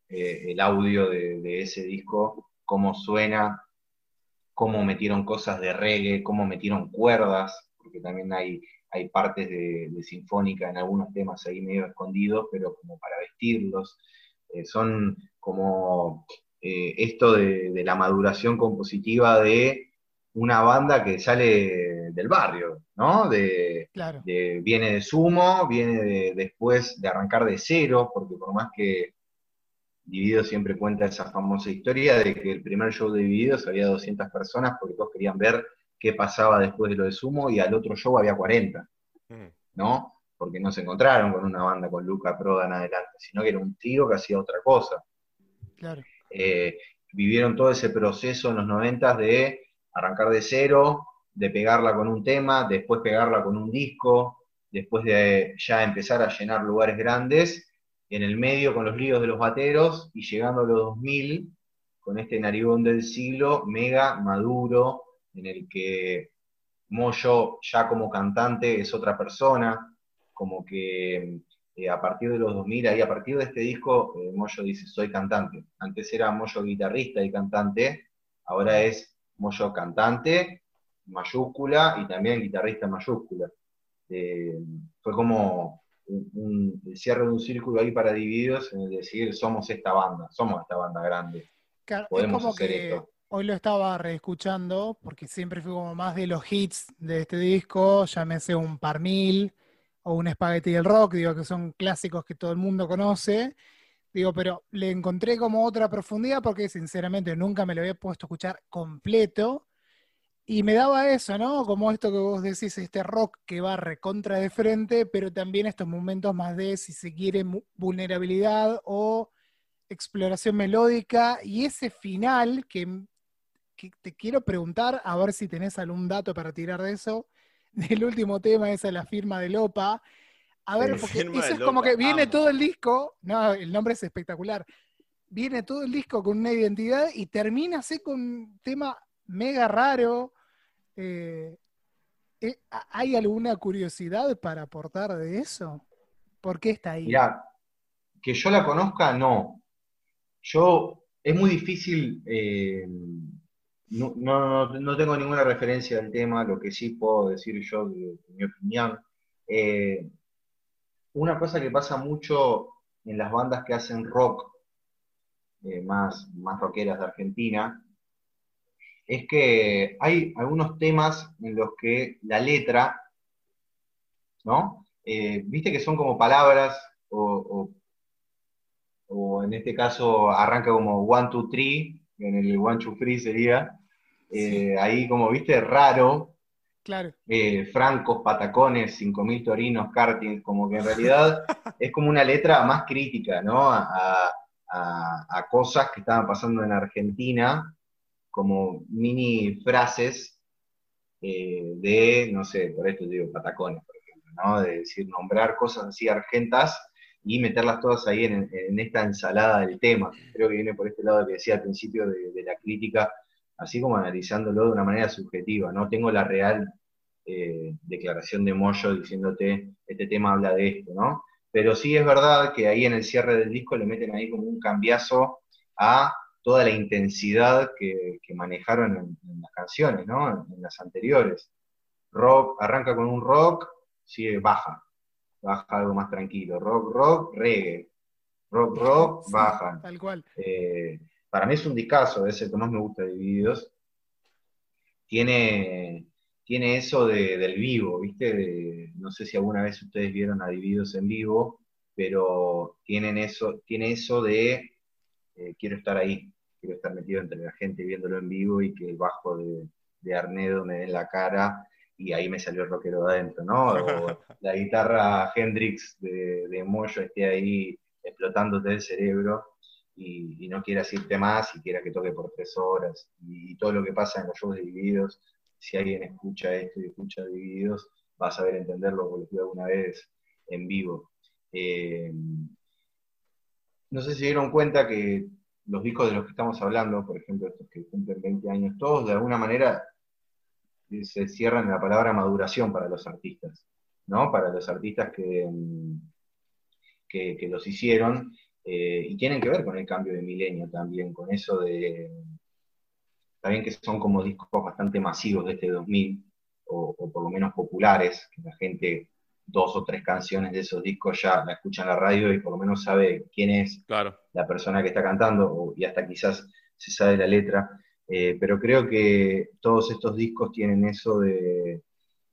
eh, el audio de, ese disco, cómo suena, cómo metieron cosas de reggae, cómo metieron cuerdas, porque también hay, hay partes de, sinfónica en algunos temas ahí medio escondidos, pero como para vestirlos. Eh, son como eh, esto de, la maduración compositiva de una banda que sale del barrio, ¿no? De, viene de sumo, viene después de arrancar de cero, porque por más que Dividido siempre cuenta esa famosa historia de que el primer show de Divididos había 200 personas porque todos querían ver qué pasaba después de lo de Sumo y al otro show había 40, mm. ¿no? Porque no se encontraron con una banda con Luca Prodan adelante, sino que era un tío que hacía otra cosa. Claro. Eh, vivieron todo ese proceso en los 90 de arrancar de cero, de pegarla con un tema, después pegarla con un disco, después de ya empezar a llenar lugares grandes en el medio con los líos de los bateros y llegando a los 2000 con este narigón del siglo mega maduro en el que Moyo ya como cantante es otra persona, como que eh, a partir de los 2000, ahí a partir de este disco, eh, Moyo dice, soy cantante. Antes era Moyo guitarrista y cantante, ahora es Moyo cantante, mayúscula, y también guitarrista mayúscula. Eh, fue como un, cierre de un círculo ahí para divididos en decir somos esta banda, somos esta banda grande. Podemos hacer esto. Hoy lo estaba reescuchando porque siempre fui como más de los hits de este disco, llámese un Par Mil o un Spaghetti del Rock, digo que son clásicos que todo el mundo conoce. Digo, pero le encontré como otra profundidad porque sinceramente nunca me lo había puesto a escuchar completo. Y me daba eso, ¿no? Como esto que vos decís, este rock que va recontra de frente, pero también estos momentos más de, si se quiere, vulnerabilidad o exploración melódica. Y ese final que, te quiero preguntar, a ver si tenés algún dato para tirar de eso, [LAUGHS] del último tema, esa es la firma de Lopa. A ver, porque eso es como que viene todo el disco, no, el nombre es espectacular. Viene todo el disco con una identidad y termina así con un tema mega raro, eh, eh, ¿Hay alguna curiosidad para aportar de eso? ¿Por qué está ahí? Mira, que yo la conozca, no. Yo, es muy difícil, eh, no, tengo ninguna referencia al tema, lo que sí puedo decir yo de, mi opinión. una cosa que pasa mucho en las bandas que hacen rock, más, más rockeras de Argentina, es que hay algunos temas en los que la letra, ¿no? Eh, viste que son como palabras, o, en este caso arranca como one, two, three, en el one, two, three sería, eh, ahí como, viste, raro. Claro. Eh, francos, patacones, 5.000 torinos, karting, como que en realidad [LAUGHS] es como una letra más crítica, ¿no? a cosas que estaban pasando en Argentina como mini frases eh, de, no sé, por esto digo patacones, por ejemplo, ¿no? De decir, nombrar cosas así argentas y meterlas todas ahí en, esta ensalada del tema. Creo que viene por este lado que decía al principio de, la crítica, así como analizándolo de una manera subjetiva, ¿no? Tengo la real eh, declaración de Moyo diciéndote, este tema habla de esto, ¿no? Pero sí es verdad que ahí en el cierre del disco le meten ahí como un cambiazo a toda la intensidad que, manejaron en, las canciones, ¿no? En, las anteriores. Rock, arranca con un rock, sigue baja, baja algo más tranquilo. Rock, rock, reggae. rock, rock, Sí, bajan. Tal cual. Eh, para mí es un discazo, es el que más me gusta de Divididos. Tiene, tiene eso de- del vivo, ¿viste? De- no sé si alguna vez ustedes vieron a Divididos en vivo, pero tienen eso, tiene eso de eh, quiero estar ahí, quiero estar metido entre la gente viéndolo en vivo y que el bajo de, de Arnedo me dé en la cara y ahí me salió el rockero de adentro, ¿no? O [LAUGHS] la guitarra Hendrix de, de Moyo esté ahí explotándote el cerebro y, y no quieras irte más y quiera que toque por tres horas. Y, todo lo que pasa en los shows divididos, si alguien escucha esto y escucha divididos, va a saber entenderlo, porque lo alguna vez en vivo. Eh, no sé si dieron cuenta que los discos de los que estamos hablando, por ejemplo, estos que cumplen 20 años, todos de alguna manera eh, se cierran en la palabra maduración para los artistas, ¿no? Para los artistas que, mm, que, los hicieron eh, y tienen que ver con el cambio de milenio también, con eso de, también que son como discos bastante masivos de este 2000, o, o por lo menos populares, que la gente dos o tres canciones de esos discos ya la escucha en la radio y por lo menos sabe quién es Claro. la persona que está cantando, y hasta quizás se sabe la letra, eh, pero creo que todos estos discos tienen eso de,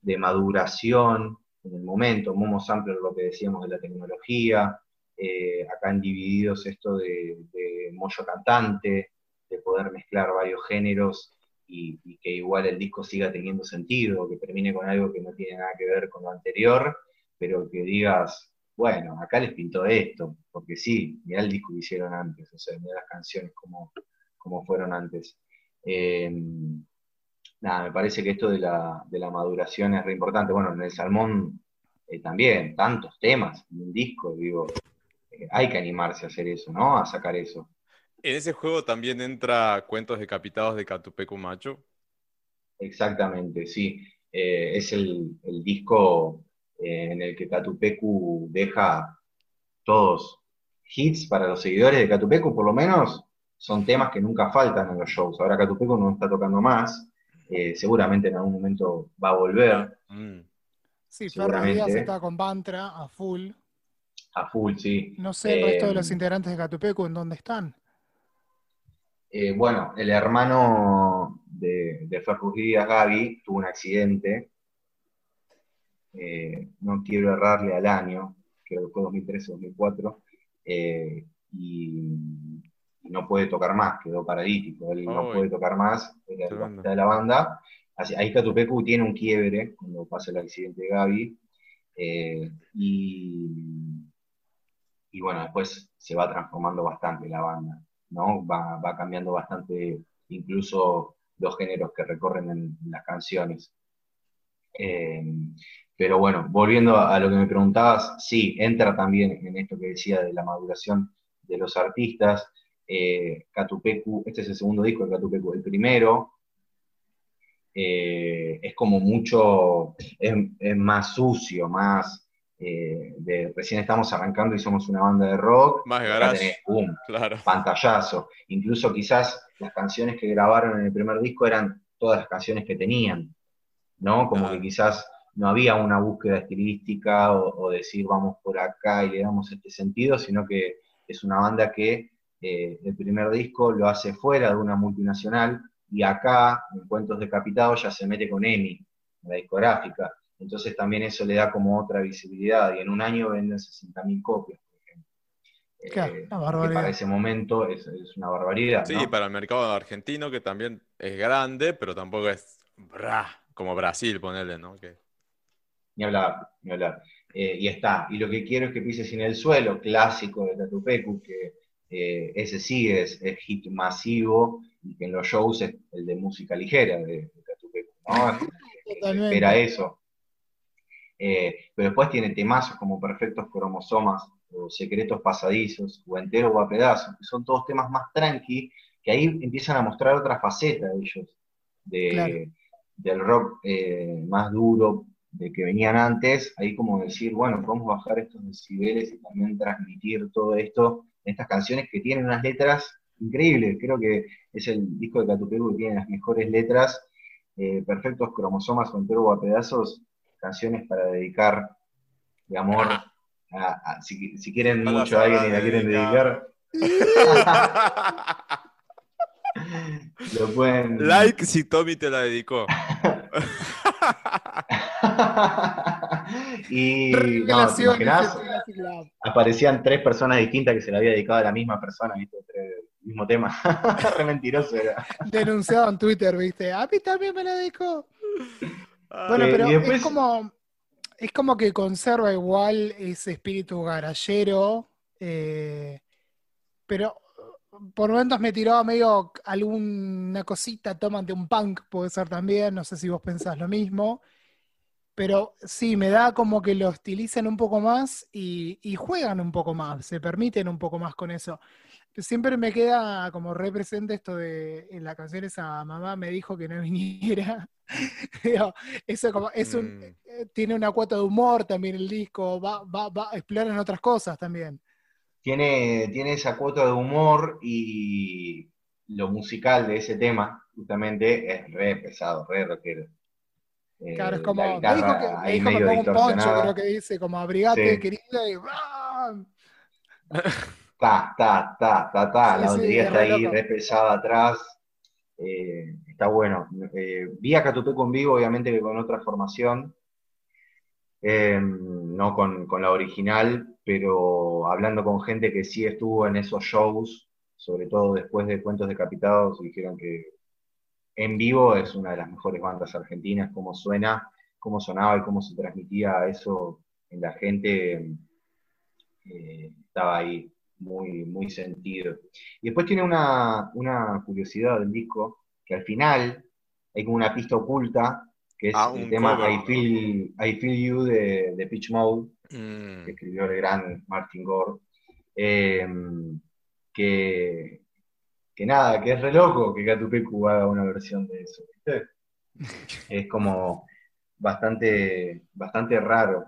de maduración en el momento, Momo Sampler, lo que decíamos de la tecnología, eh, acá en Divididos esto de, de Moyo Cantante, de poder mezclar varios géneros y, que igual el disco siga teniendo sentido, que termine con algo que no tiene nada que ver con lo anterior, pero que digas, bueno, acá les pintó esto, porque sí, mirá el disco que hicieron antes, o sea, mirá las canciones como, como fueron antes. Eh, nada, me parece que esto de la, de la maduración es re importante. Bueno, en el Salmón eh, también, tantos temas un disco, digo, eh, hay que animarse a hacer eso, ¿no? A sacar eso. En ese juego también entra Cuentos Decapitados de Catupecu Macho. Exactamente, sí. Eh, es el, el disco eh, en el que Catupecu deja todos hits para los seguidores de Catupecu, por lo menos son temas que nunca faltan en los shows. Ahora Catupecu no está tocando más, eh, seguramente en algún momento va a volver Mm. Sí, Ferro Seguramente. Díaz está con Bantra a full. a full, sí. No sé el resto de los integrantes de Catupecu en dónde están. Eh, bueno, el hermano de, de Díaz, Gaby, tuvo un accidente. Eh, no quiero errarle al año, creo que fue 2013 o 2004, eh, y, y no puede tocar más, quedó paralítico. Él no puede tocar más, era de la banda. Así- ahí Catupecu tiene un quiebre cuando pasa el accidente de Gaby. eh, y, y bueno, después se va transformando bastante la banda. ¿No? Va, va cambiando bastante incluso los géneros que recorren en las canciones. Eh, pero bueno, volviendo a, lo que me preguntabas, sí, entra también en esto que decía de la maduración de los artistas. Eh, este es el segundo disco de Catupecu, el primero. eh, es como mucho, es más sucio, más eh, de recién estamos arrancando y somos una banda de rock. Más garage. tenés, pum, Claro. pantallazo. Incluso quizás las canciones que grabaron en el primer disco eran todas las canciones que tenían, ¿no? Como Claro. que quizás no había una búsqueda estilística o, o decir vamos por acá y le damos este sentido, sino que es una banda que eh, el primer disco lo hace fuera de una multinacional y acá, en Cuentos Decapitados, ya se mete con EMI, la discográfica. Entonces también eso le da como otra visibilidad y en un año venden 60.000 copias, por ejemplo. Claro, Eh, una que barbaridad. para ese momento es, es una barbaridad. Sí, ¿no? para el mercado argentino, que también es grande, pero tampoco es bra, como Brasil, ponerle, ¿no? Que, Ni hablar, ni hablar. Eh, y está. Y lo que quiero es que pises en el suelo, clásico de Tatupecu, que eh, ese sí es, es hit masivo y que en los shows es el de música ligera de, de Tatupecu, ¿no? [LAUGHS] Espera eso. Eh, pero después tiene temazos como Perfectos Cromosomas, o Secretos Pasadizos, o Entero o a Pedazos, que son todos temas más tranqui, que ahí empiezan a mostrar otra faceta de ellos, de, Claro. del rock eh, más duro de que venían antes, ahí como decir, bueno, podemos bajar estos decibeles y también transmitir todo esto estas canciones que tienen unas letras increíbles, creo que es el disco de Catupecu que tiene las mejores letras, eh, Perfectos Cromosomas o Entero o a Pedazos, canciones para dedicar de amor ah, si, si quieren la mucho a alguien y la quieren dedicar. [LAUGHS] lo pueden. like si Tommy te la dedicó. [LAUGHS] y. Aparecían tres personas distintas que se le había dedicado a la misma persona, ¿viste? El mismo tema. [LAUGHS] Re mentiroso era. Denunciado en Twitter, ¿viste? A mí también me la dedicó. Bueno, Eh, pero después- es como es como que conserva igual ese espíritu garallero, eh, pero por momentos me tiró medio alguna cosita, toman de un punk, puede ser también, no sé si vos pensás lo mismo, pero sí, me da como que lo estilizan un poco más y, y juegan un poco más, se permiten un poco más con eso. Siempre me queda como re presente esto de en la canción esa mamá me dijo que no [LAUGHS] viniera. Digo, eso como es un Mm. eh, tiene una cuota de humor también el disco, va, va, va, exploran otras cosas también. Tiene, tiene esa cuota de humor y lo musical de ese tema, justamente, es re pesado, re rockero. Eh, Claro, es como, la me dijo que, me dijo que ponga un poncho, creo que dice, como abrigate, Sí. querida, y ¡ah! [LAUGHS] Ta, ta, ta, ta, ta, Sí, la batería es está re ahí re pesada atrás. eh, está bueno. Eh, vi a Catupeco en vivo, obviamente que con otra formación, eh, no con, con la original, pero hablando con gente que sí estuvo en esos shows, sobre todo después de Cuentos Decapitados, dijeron que en vivo es una de las mejores bandas argentinas, cómo suena, cómo sonaba y cómo se transmitía eso en la gente, eh, estaba ahí muy, muy sentido. Y después tiene una, una curiosidad del disco, que al final hay como una pista oculta, que es Ah, el tema cover, I. Feel, I Feel You de, de Pitch Mode, Mm. que escribió el gran Martin Gore, eh, que, que nada, que es re loco que Catupecu haga una versión de eso. ¿viste? [LAUGHS] Es como bastante, bastante raro.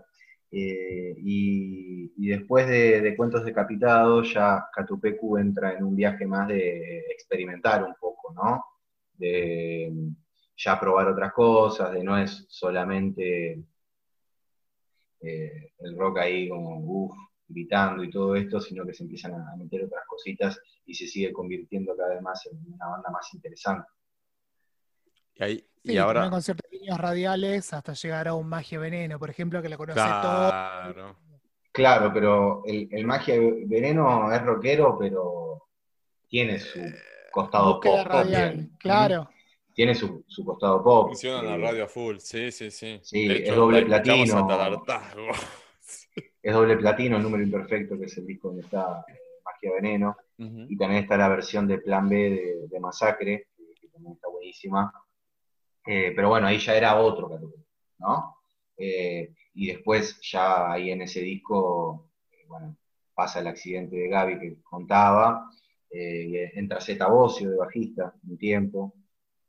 Eh, y, y después de, de Cuentos Decapitados, ya Catupecu entra en un viaje más de experimentar un poco, ¿no? De ya probar otras cosas, de no es solamente eh, el rock ahí como uff, gritando y todo esto, sino que se empiezan a, meter otras cositas y se sigue convirtiendo cada vez más en una banda más interesante. Y, ahí, Sí, y ahora. con líneas radiales hasta llegar a un Magia Veneno, por ejemplo, que lo conoce todo. Claro. Claro, pero el, el Magia Veneno es rockero, pero tiene su costado Búsqueda pop radial, también. claro. Tiene su, su costado pop. Funciona en la Eh, radio a full, sí, sí, sí. Sí, es doble la platino. [LAUGHS] Es doble platino, el número imperfecto, que es el disco donde está eh, Magia Veneno. Y también está la versión de Plan B de, de Masacre, que, que también está buenísima. Eh, pero bueno, ahí ya era otro Catupecu, ¿no? Eh, y después ya ahí en ese disco, eh, bueno, pasa el accidente de Gaby que contaba, entra Zeta Bocio de bajista un tiempo,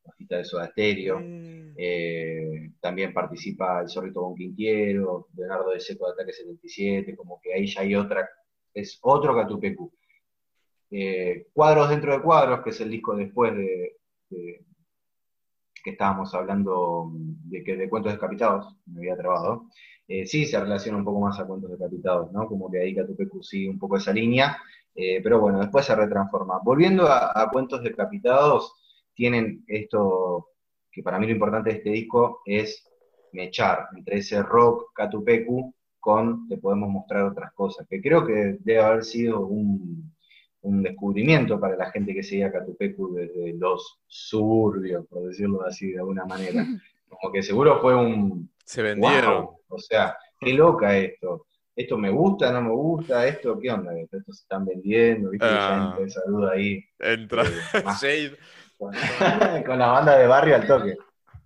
bajista de Soda Stereo. Mm. También participa el Zorrito Bonquintiero, Leonardo de Seco de Ataque 77, como que ahí ya hay otra, es otro Catupecu. Eh, cuadros dentro de cuadros, que es el disco después de, de- que estábamos hablando de que de cuentos decapitados, me había trabado. Eh, sí se relaciona un poco más a cuentos decapitados, ¿no? Como que ahí Catupecu sigue un poco esa línea, eh, pero bueno, después se retransforma. Volviendo a, a cuentos decapitados, tienen esto que para mí lo importante de este disco es mechar entre ese rock Catupecu con te podemos mostrar otras cosas, que creo que debe haber sido un, un descubrimiento para la gente que seguía Catupecu desde los suburbios, por decirlo así de alguna manera. [LAUGHS] Como que seguro fue un Se vendieron. wow, o sea, qué loca esto. Esto me gusta, no me gusta, esto, ¿qué onda? Esto se están vendiendo, ¿viste? Ya Ah. esa duda ahí. Entra eh, [LAUGHS] más- Shade. con, con la banda de barrio al toque.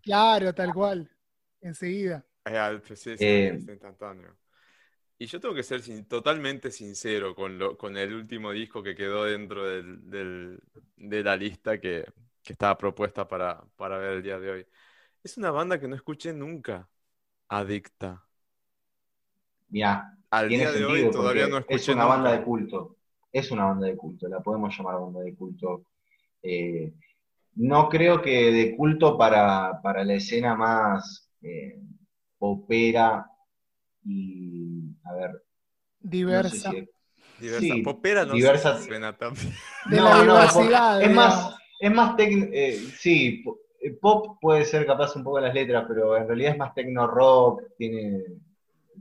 Claro, tal cual. Enseguida. Eh, al- sí, sí, Eh, instantáneo. Y yo tengo que ser sin- totalmente sincero con, lo, con el último disco que quedó dentro del- del- de la lista que, que estaba propuesta para, para ver el día de hoy. Es una banda que no escuché nunca. Adicta. Mirá, Al día de hoy todavía no escuché es una nunca. banda de culto. Es una banda de culto, la podemos llamar banda de culto. Eh, no creo que de culto para, para la escena más eh, popera y, a ver, diversa. No sé si- Diversa. Sí, Popera no diversa- si suena tan bien. De No, la no, diversidad. es más, es más tec- eh, sí, eh, pop puede ser capaz un poco las letras, pero en realidad es más techno rock, tiene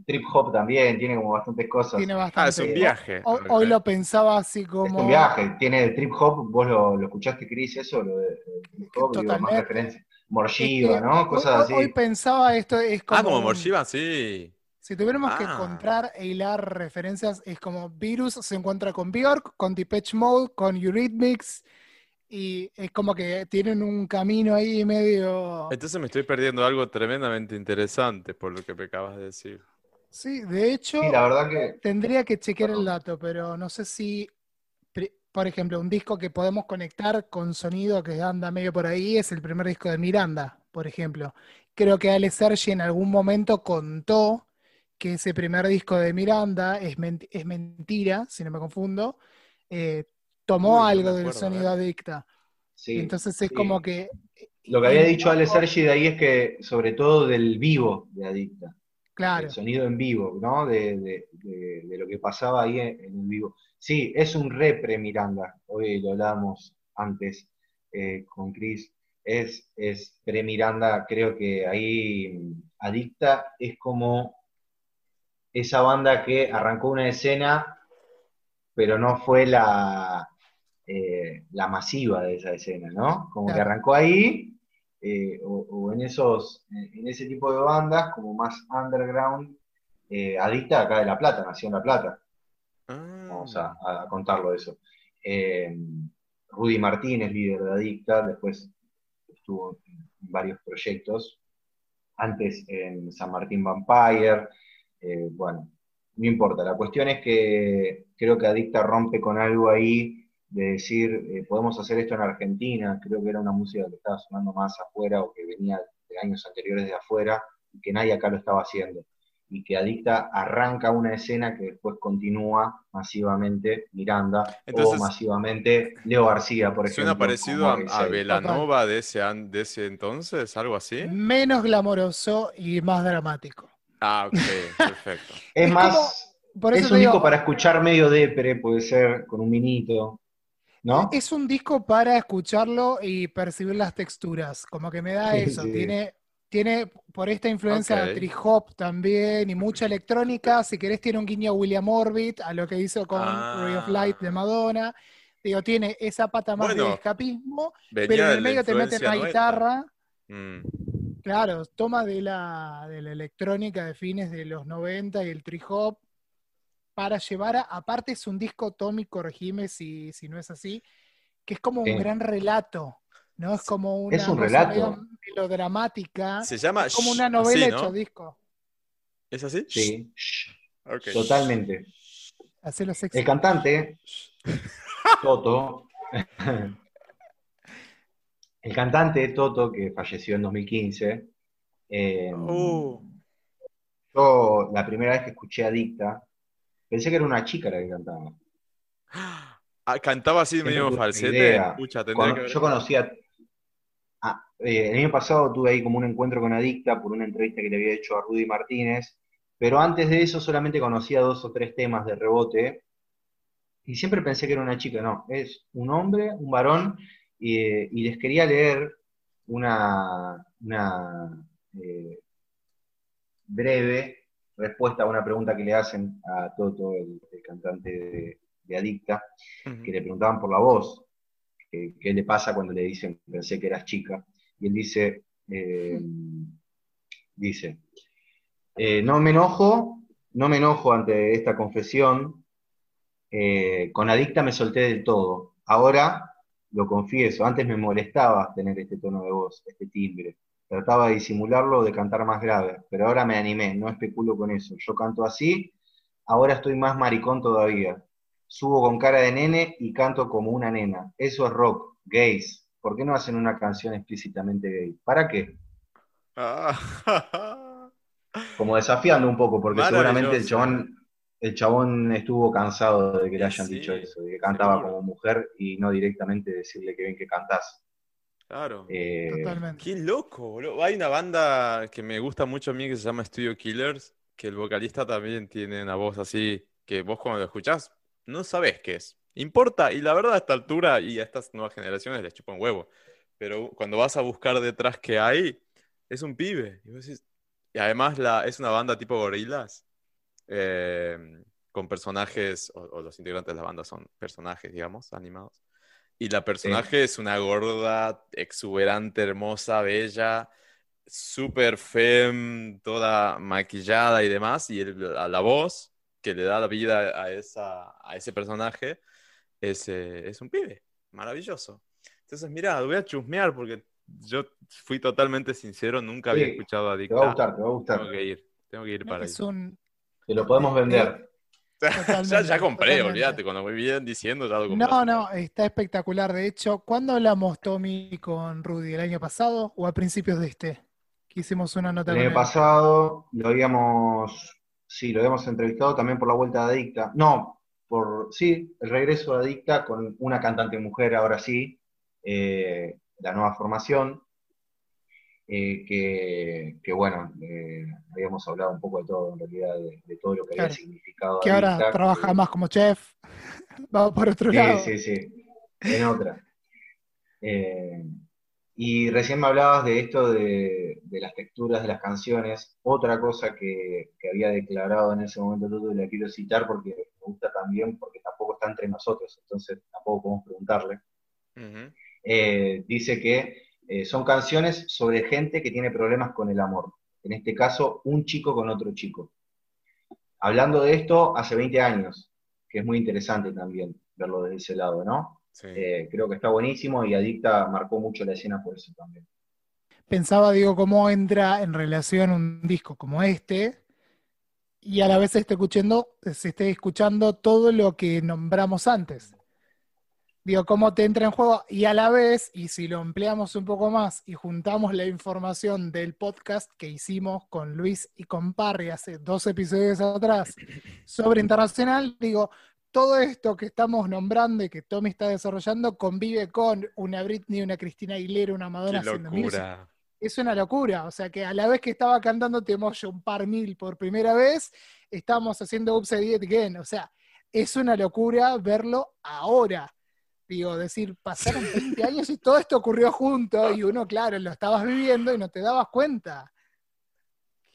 trip hop también, tiene como bastantes cosas. Tiene Ah, bastante. es un viaje. Hoy, lo pensaba así Es como. un viaje, tiene el trip hop, vos lo, lo escuchaste, Chris, eso, lo de de trip hop, digo, más Totalmente. referencia. Es Morshiva, que ¿no? Cosas hoy, así. hoy pensaba esto, es como. Ah, como Morshiva, sí. Si tuviéramos que Ah. encontrar e hilar referencias, es como Virus se encuentra con Bjork, con Depeche Mode, con Eurythmics, y es como que tienen un camino ahí medio... Entonces me estoy perdiendo algo tremendamente interesante por lo que me acabas de decir. Sí, de hecho, Sí, la verdad que tendría que chequear el dato, pero no sé si, por ejemplo, un disco que podemos conectar con sonido que anda medio por ahí es el primer disco de Miranda, por ejemplo. Creo que Ale Sergi en algún momento contó que ese primer disco de Miranda es, es mentira, si no me confundo, eh, tomó Uy, no me algo del sonido eh. adicta. sí. Entonces es sí. como que... Lo que había dicho Ale Sergi de ahí es que, sobre todo del vivo de Adicta, Claro, el sonido en vivo, ¿no? De, de- de- de lo que pasaba ahí en, en el vivo. Sí, es un repre Miranda, hoy lo hablábamos antes eh, con Chris, es, es pre-Miranda, creo que ahí mm, Adicta es como esa banda que arrancó una escena, pero no fue la, eh, la masiva de esa escena, ¿no? Como que arrancó ahí, eh, o, o en esos, en ese tipo de bandas, como más underground, eh, Adicta acá de La Plata, nació en La Plata, Ah. vamos a, a contarlo eso. Rudy Martínez, líder de Adicta, después estuvo en varios proyectos, antes en San Martín Vampire, eh, bueno, no importa, la cuestión es que creo que Adicta rompe con algo ahí de decir, eh, podemos hacer esto en Argentina, creo que era una música que estaba sonando más afuera o que venía de años anteriores de afuera y que nadie acá lo estaba haciendo. Y que Adicta arranca una escena que después continúa masivamente Miranda Entonces- o masivamente Leo García, por ejemplo. Suena parecido a, a. Velanova de ese, an- de ese entonces, algo así. menos glamoroso y más dramático. Ah, ok, perfecto. [LAUGHS] Es, Es más, Por eso es un digo, disco para escuchar medio depre, puede ser, con un vinito, ¿no? Es un disco para escucharlo y percibir las texturas, como que me da Sí, eso, sí. tiene, tiene por esta influencia Ok. trip hop también y mucha electrónica, si querés tiene un guiño a William Orbit, a lo que hizo con Ah. Ray of Light de Madonna, digo, tiene esa pata más de escapismo, pero en de el la medio te meten nuestra. guitarra, Mm. Claro, toma de la, de la electrónica de fines de los 90 y el trip hop, para llevar a, aparte es un disco, Tommy, corregime si, si no es así, que es como Sí. un gran relato, ¿no? Es como una Es un relato. medio melodramática, Se llama es como una novela así, ¿no? hecho disco. ¿Es así? Sí, Ok. totalmente. El cantante, Toto, [LAUGHS] el cantante Toto, que falleció en 2015, eh, Uh, yo la primera vez que escuché Adicta, pensé que era una chica la que cantaba. ah, cantaba así medio falsete. que ver. yo conocía. ah, eh, el año pasado tuve ahí como un encuentro con Adicta por una entrevista que le había hecho a Rudy Martínez, pero antes de eso solamente conocía dos o tres temas de rebote y siempre pensé que era una chica. No, es un hombre, un varón, y, eh, y les quería leer una, una eh, breve respuesta a una pregunta que le hacen a Toto, el, el cantante de, de Adicta que le preguntaban por la voz, qué le pasa cuando le dicen, pensé que eras chica, y él dice, eh, dice, eh, no me enojo, no me enojo ante esta confesión, con Adicta me solté del todo, ahora lo confieso, antes me molestaba tener este tono de voz, este timbre, trataba de disimularlo o de cantar más grave, pero ahora me animé, no especulo con eso, yo canto así, ahora estoy más maricón todavía, Subo con cara de nene y canto como una nena. Eso es rock, gays. ¿Por qué no hacen una canción explícitamente gay? ¿Para qué? Ah, [LAUGHS] Como desafiando un poco, porque seguramente el chabón, el chabón estuvo cansado de que le hayan Sí, dicho eso, de que cantaba seguro. como mujer y no directamente decirle que bien que cantás. claro. Eh, Totalmente. Qué loco, boludo. Hay una banda que me gusta mucho a mí que se llama Studio Killers, que el vocalista también tiene una voz así que vos cuando lo escuchás no sabés qué es. Importa, y la verdad a esta altura y a estas nuevas generaciones les chupa un huevo. Pero cuando vas a buscar detrás qué hay, es un pibe. Y, vos decís- y además la, es una banda tipo gorilas, eh, con personajes, o, o los integrantes de la banda son personajes, digamos, animados. Y la personaje es una gorda, exuberante, hermosa, bella, súper fem, toda maquillada y demás. Y el- a la voz que le da la vida a, esa, a ese personaje es, eh, es un pibe, maravilloso. Entonces, mira, voy a chusmear porque yo fui totalmente sincero, nunca había Sí, escuchado a Te va a gustar, te va a gustar. Tengo que ir, tengo que ir para ahí. Es un. Te lo podemos vender. [LAUGHS] Ya, compré, olvídate, cuando me vienen diciendo ya lo compré. No, no, está espectacular. De hecho, ¿cuándo hablamos, Tommy, con Rudy? ¿El año pasado o a principios de este? Que hicimos una nota El con año él. pasado lo habíamos, sí, lo habíamos entrevistado también por la vuelta de Adicta. No, por, sí, el regreso de Adicta con una cantante mujer, ahora sí, eh, la nueva formación, eh, que, que bueno, eh, habíamos hablado un poco de todo, en realidad, de, de todo lo que Claro. había significado Que ahora trabaja que- más como chef. [LAUGHS] Va por otro Sí, lado. sí, sí, en otra. Eh, y recién me hablabas de esto de, de las texturas de las canciones. Otra cosa que, que había declarado en ese momento Tuto y la quiero citar porque me gusta también, porque tampoco está entre nosotros, entonces tampoco podemos preguntarle. Eh, dice que eh, son canciones sobre gente que tiene problemas con el amor. En este caso, un chico con otro chico. Hablando de esto hace 20 años, que es muy interesante también verlo desde ese lado, ¿no? Sí. Eh, creo que está buenísimo y Adicta marcó mucho la escena por eso también. Pensaba, digo, cómo entra en relación un disco como este y a la vez se esté escuchando, se esté escuchando todo lo que nombramos antes. Digo, cómo te entra en juego y a la vez, y si lo empleamos un poco más y juntamos la información del podcast que hicimos con Luis y con Parry hace dos episodios atrás [CLEARS THROAT] sobre internacional, digo, todo esto que estamos nombrando y que Tommy está desarrollando convive con una Britney, una Cristina Aguilera, una Madonna Qué music. locura. Es una locura, o sea que a la vez que estaba cantando Te Emoyo un par mil por primera vez, estábamos haciendo Upside It Again, o sea, es una locura verlo ahora. Digo, decir, pasaron 20 años y todo esto ocurrió junto y uno, claro, lo estabas viviendo y no te dabas cuenta.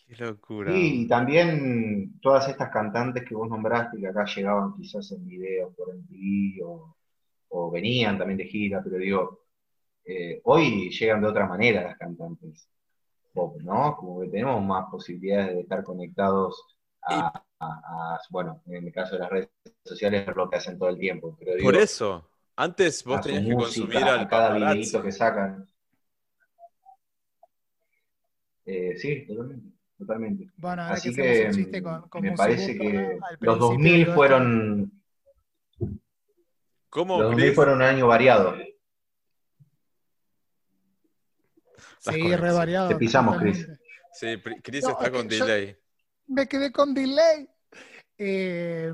Qué locura. Sí, y también todas estas cantantes que vos nombraste, que acá llegaban quizás en videos por MTV o, o venían también de gira, pero digo, eh, hoy llegan de otra manera las cantantes pop, ¿no? Como que tenemos más posibilidades de estar conectados a, a- a- bueno, en el caso de las redes sociales, es lo que hacen todo el tiempo, pero digo, Por eso, antes vos tenías que consumir al a cada paparazzi. videito que sacan. Eh, sí, totalmente, totalmente. Bueno, ahora Así que que con, con me parece que los principio 2000 digo, fueron, ¿Cómo, los 2000 Chris? fueron un año variado. Sí, re variado. Te pisamos. Chris. Sí, Chris No, está es con yo- delay. Me quedé con delay. Eh,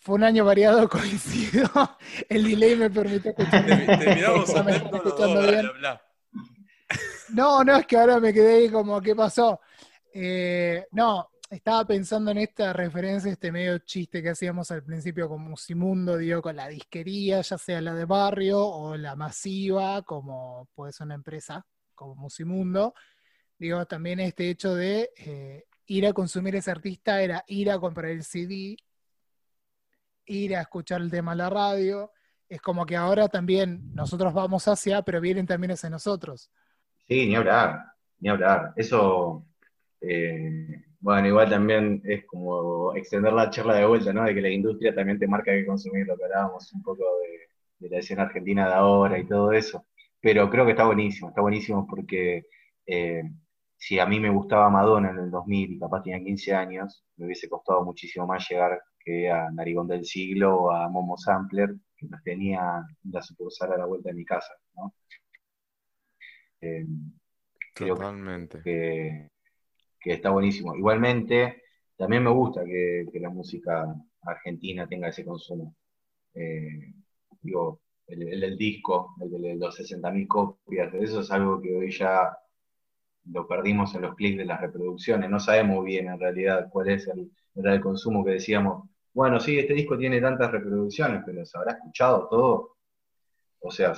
fue un año variado, [LAUGHS] coincido. El delay me permitió escuchar. Te, te miramos [LAUGHS] No me atentos están los escuchando dos, bien. bla, bla, No, no, es que ahora me quedé ahí como, ¿qué pasó? Eh, no, estaba pensando en esta referencia, este medio chiste que hacíamos al principio con Musimundo, digo, con la disquería, ya sea la de barrio o la masiva, como puede ser una empresa como Musimundo. Digo, también este hecho de eh, ir a consumir ese artista era ir a comprar el CD, ir a escuchar el tema en la radio. Es como que ahora también nosotros vamos hacia, pero vienen también hacia nosotros. Sí, ni hablar, ni hablar. Eso, eh, bueno, igual también es como extender la charla de vuelta, ¿no? De que la industria también te marca que consumir lo que hablábamos un poco de, de la escena argentina de ahora y todo eso. Pero creo que está buenísimo, está buenísimo porque eh, si a mí me gustaba Madonna en el 2000 y capaz tenía 15 años, me hubiese costado muchísimo más llegar que a Narigón del Siglo o a Momo Sampler, que los tenía la sucursal a la vuelta de mi casa, ¿no? Eh, que Totalmente. que, que está buenísimo. Igualmente, también me gusta que, que la música argentina tenga ese consumo. Eh, digo, el, el disco, el de los 60.000 copias, eso es algo que hoy ya lo perdimos en los clics de las reproducciones. No sabemos bien en realidad cuál es el, era el consumo que decíamos. Bueno, sí, este disco tiene tantas reproducciones, pero ¿se habrá escuchado todo? O sea,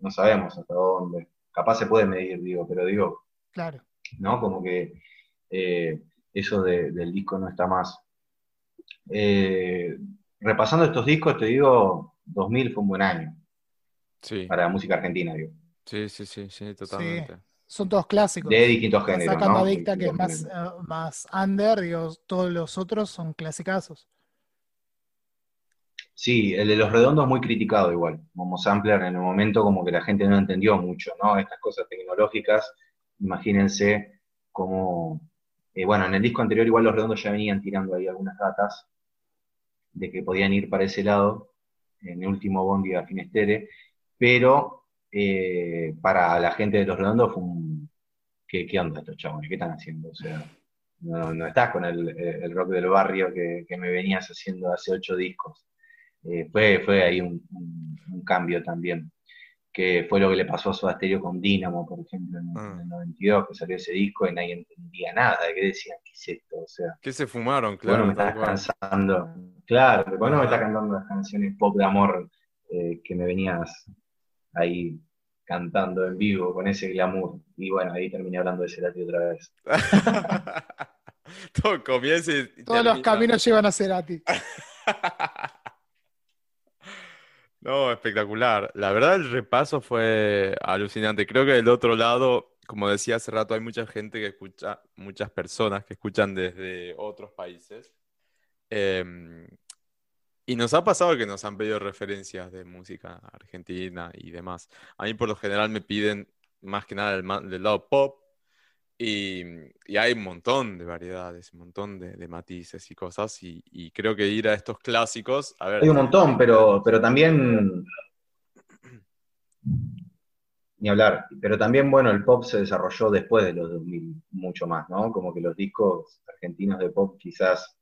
no sabemos hasta dónde. Capaz se puede medir, digo, pero digo, Claro. ¿no? Como que eh, eso de- del disco no está más. Eh, repasando estos discos, te digo, 2000 fue un buen año Sí, para la música argentina, digo. sí, sí, sí, sí, totalmente. Son todos clásicos. De distintos géneros, Sacando ¿no? a Dicta, que es más, eh, más under, digo, todos los otros son clasicazos. Sí, el de los redondos muy criticado igual, como sampler en el momento como que la gente no entendió mucho, ¿no? Estas cosas tecnológicas, imagínense como, eh, bueno, en el disco anterior igual los redondos ya venían tirando ahí algunas datas de que podían ir para ese lado, en el último Bondi a Finestere, pero eh, para la gente de los redondos fue un, ¿qué, qué onda estos chabones? ¿Qué están haciendo? O sea, no, estás con el, el rock del barrio que me venías haciendo hace ocho discos. Eh, fue, fue ahí un, un- un cambio también, que fue lo que le pasó a Soda Stereo con Dynamo, por ejemplo, en, Ah. en el 92, que salió ese disco y nadie entendía nada, que decían, ¿qué es esto? O sea, ¿Qué se fumaron? bueno, Claro, me tal estás cual. cansando, claro, bueno, me estás cantando las canciones pop de amor eh, que me venías ahí cantando en vivo con ese glamour. Y bueno, ahí terminé hablando de Cerati otra vez. [LAUGHS] Todo comienza y Todos los caminos llevan a Cerati. [LAUGHS] No, espectacular. La verdad, el repaso fue alucinante. Creo que del otro lado, como decía hace rato, hay mucha gente que escucha, muchas personas que escuchan desde otros países. Eh, y nos ha pasado que nos han pedido referencias de música argentina y demás. A mí por lo general me piden más que nada del lado pop y, y hay un montón de variedades, un montón de, de matices y cosas y, creo que ir a estos clásicos, Hay un montón, pero, pero también. [CLEARS THROAT] Ni hablar. Pero también, bueno, el pop se desarrolló después de los 2000, mucho más, ¿no? Como que los discos argentinos de pop, quizás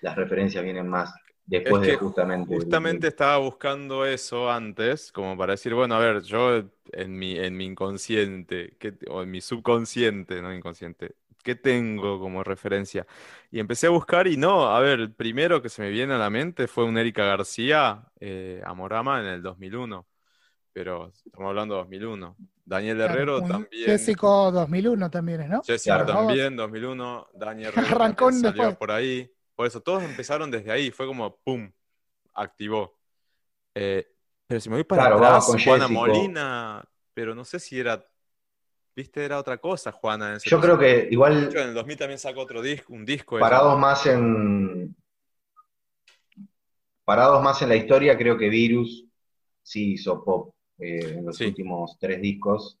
las referencias vienen más después Es que de justamente. Justamente 2000. estaba buscando eso antes, como para decir, bueno, a ver, yo en mi, en mi inconsciente, ¿qué- o en mi subconsciente, no inconsciente, ¿qué tengo como referencia? Y empecé a buscar y no, a ver, el primero que se me viene a la mente fue un Erika García, eh, Amorama, en el 2001, pero estamos hablando de 2001. Daniel Herrero también. Jessico 2001 también es, ¿no? Jessica Claro. también, 2001, Daniel Herrero [LAUGHS] salió después. por ahí. Por eso, todos empezaron desde ahí, fue como, ¡pum!, activó. Eh, pero si me voy para Claro, atrás, con Juana Jessico. Molina, pero no sé si era, viste, era otra cosa Juana en ese Yo creo que igual. En el 2000 también sacó otro disco, un disco. parados ella. más en parados más en la historia, creo que Virus sí hizo pop eh, en los Sí. últimos tres discos.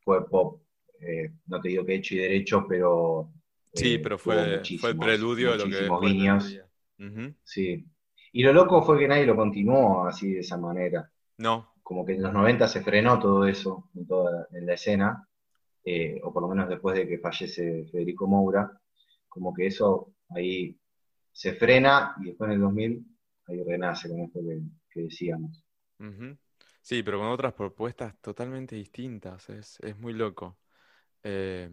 Fue pop, eh, no te digo que hecho y derecho, pero Sí, eh, pero fue, fue el preludio de lo que guiños. Sí. Y lo loco fue que nadie lo continuó así de esa manera. No, Como que en los 90 se frenó todo eso en, toda, en la escena, eh, o por lo menos después de que fallece Federico Moura, como que eso ahí se frena y después en el 2000 ahí renace con esto que, que decíamos. Sí, pero con otras propuestas totalmente distintas. Es, es muy loco. Eh,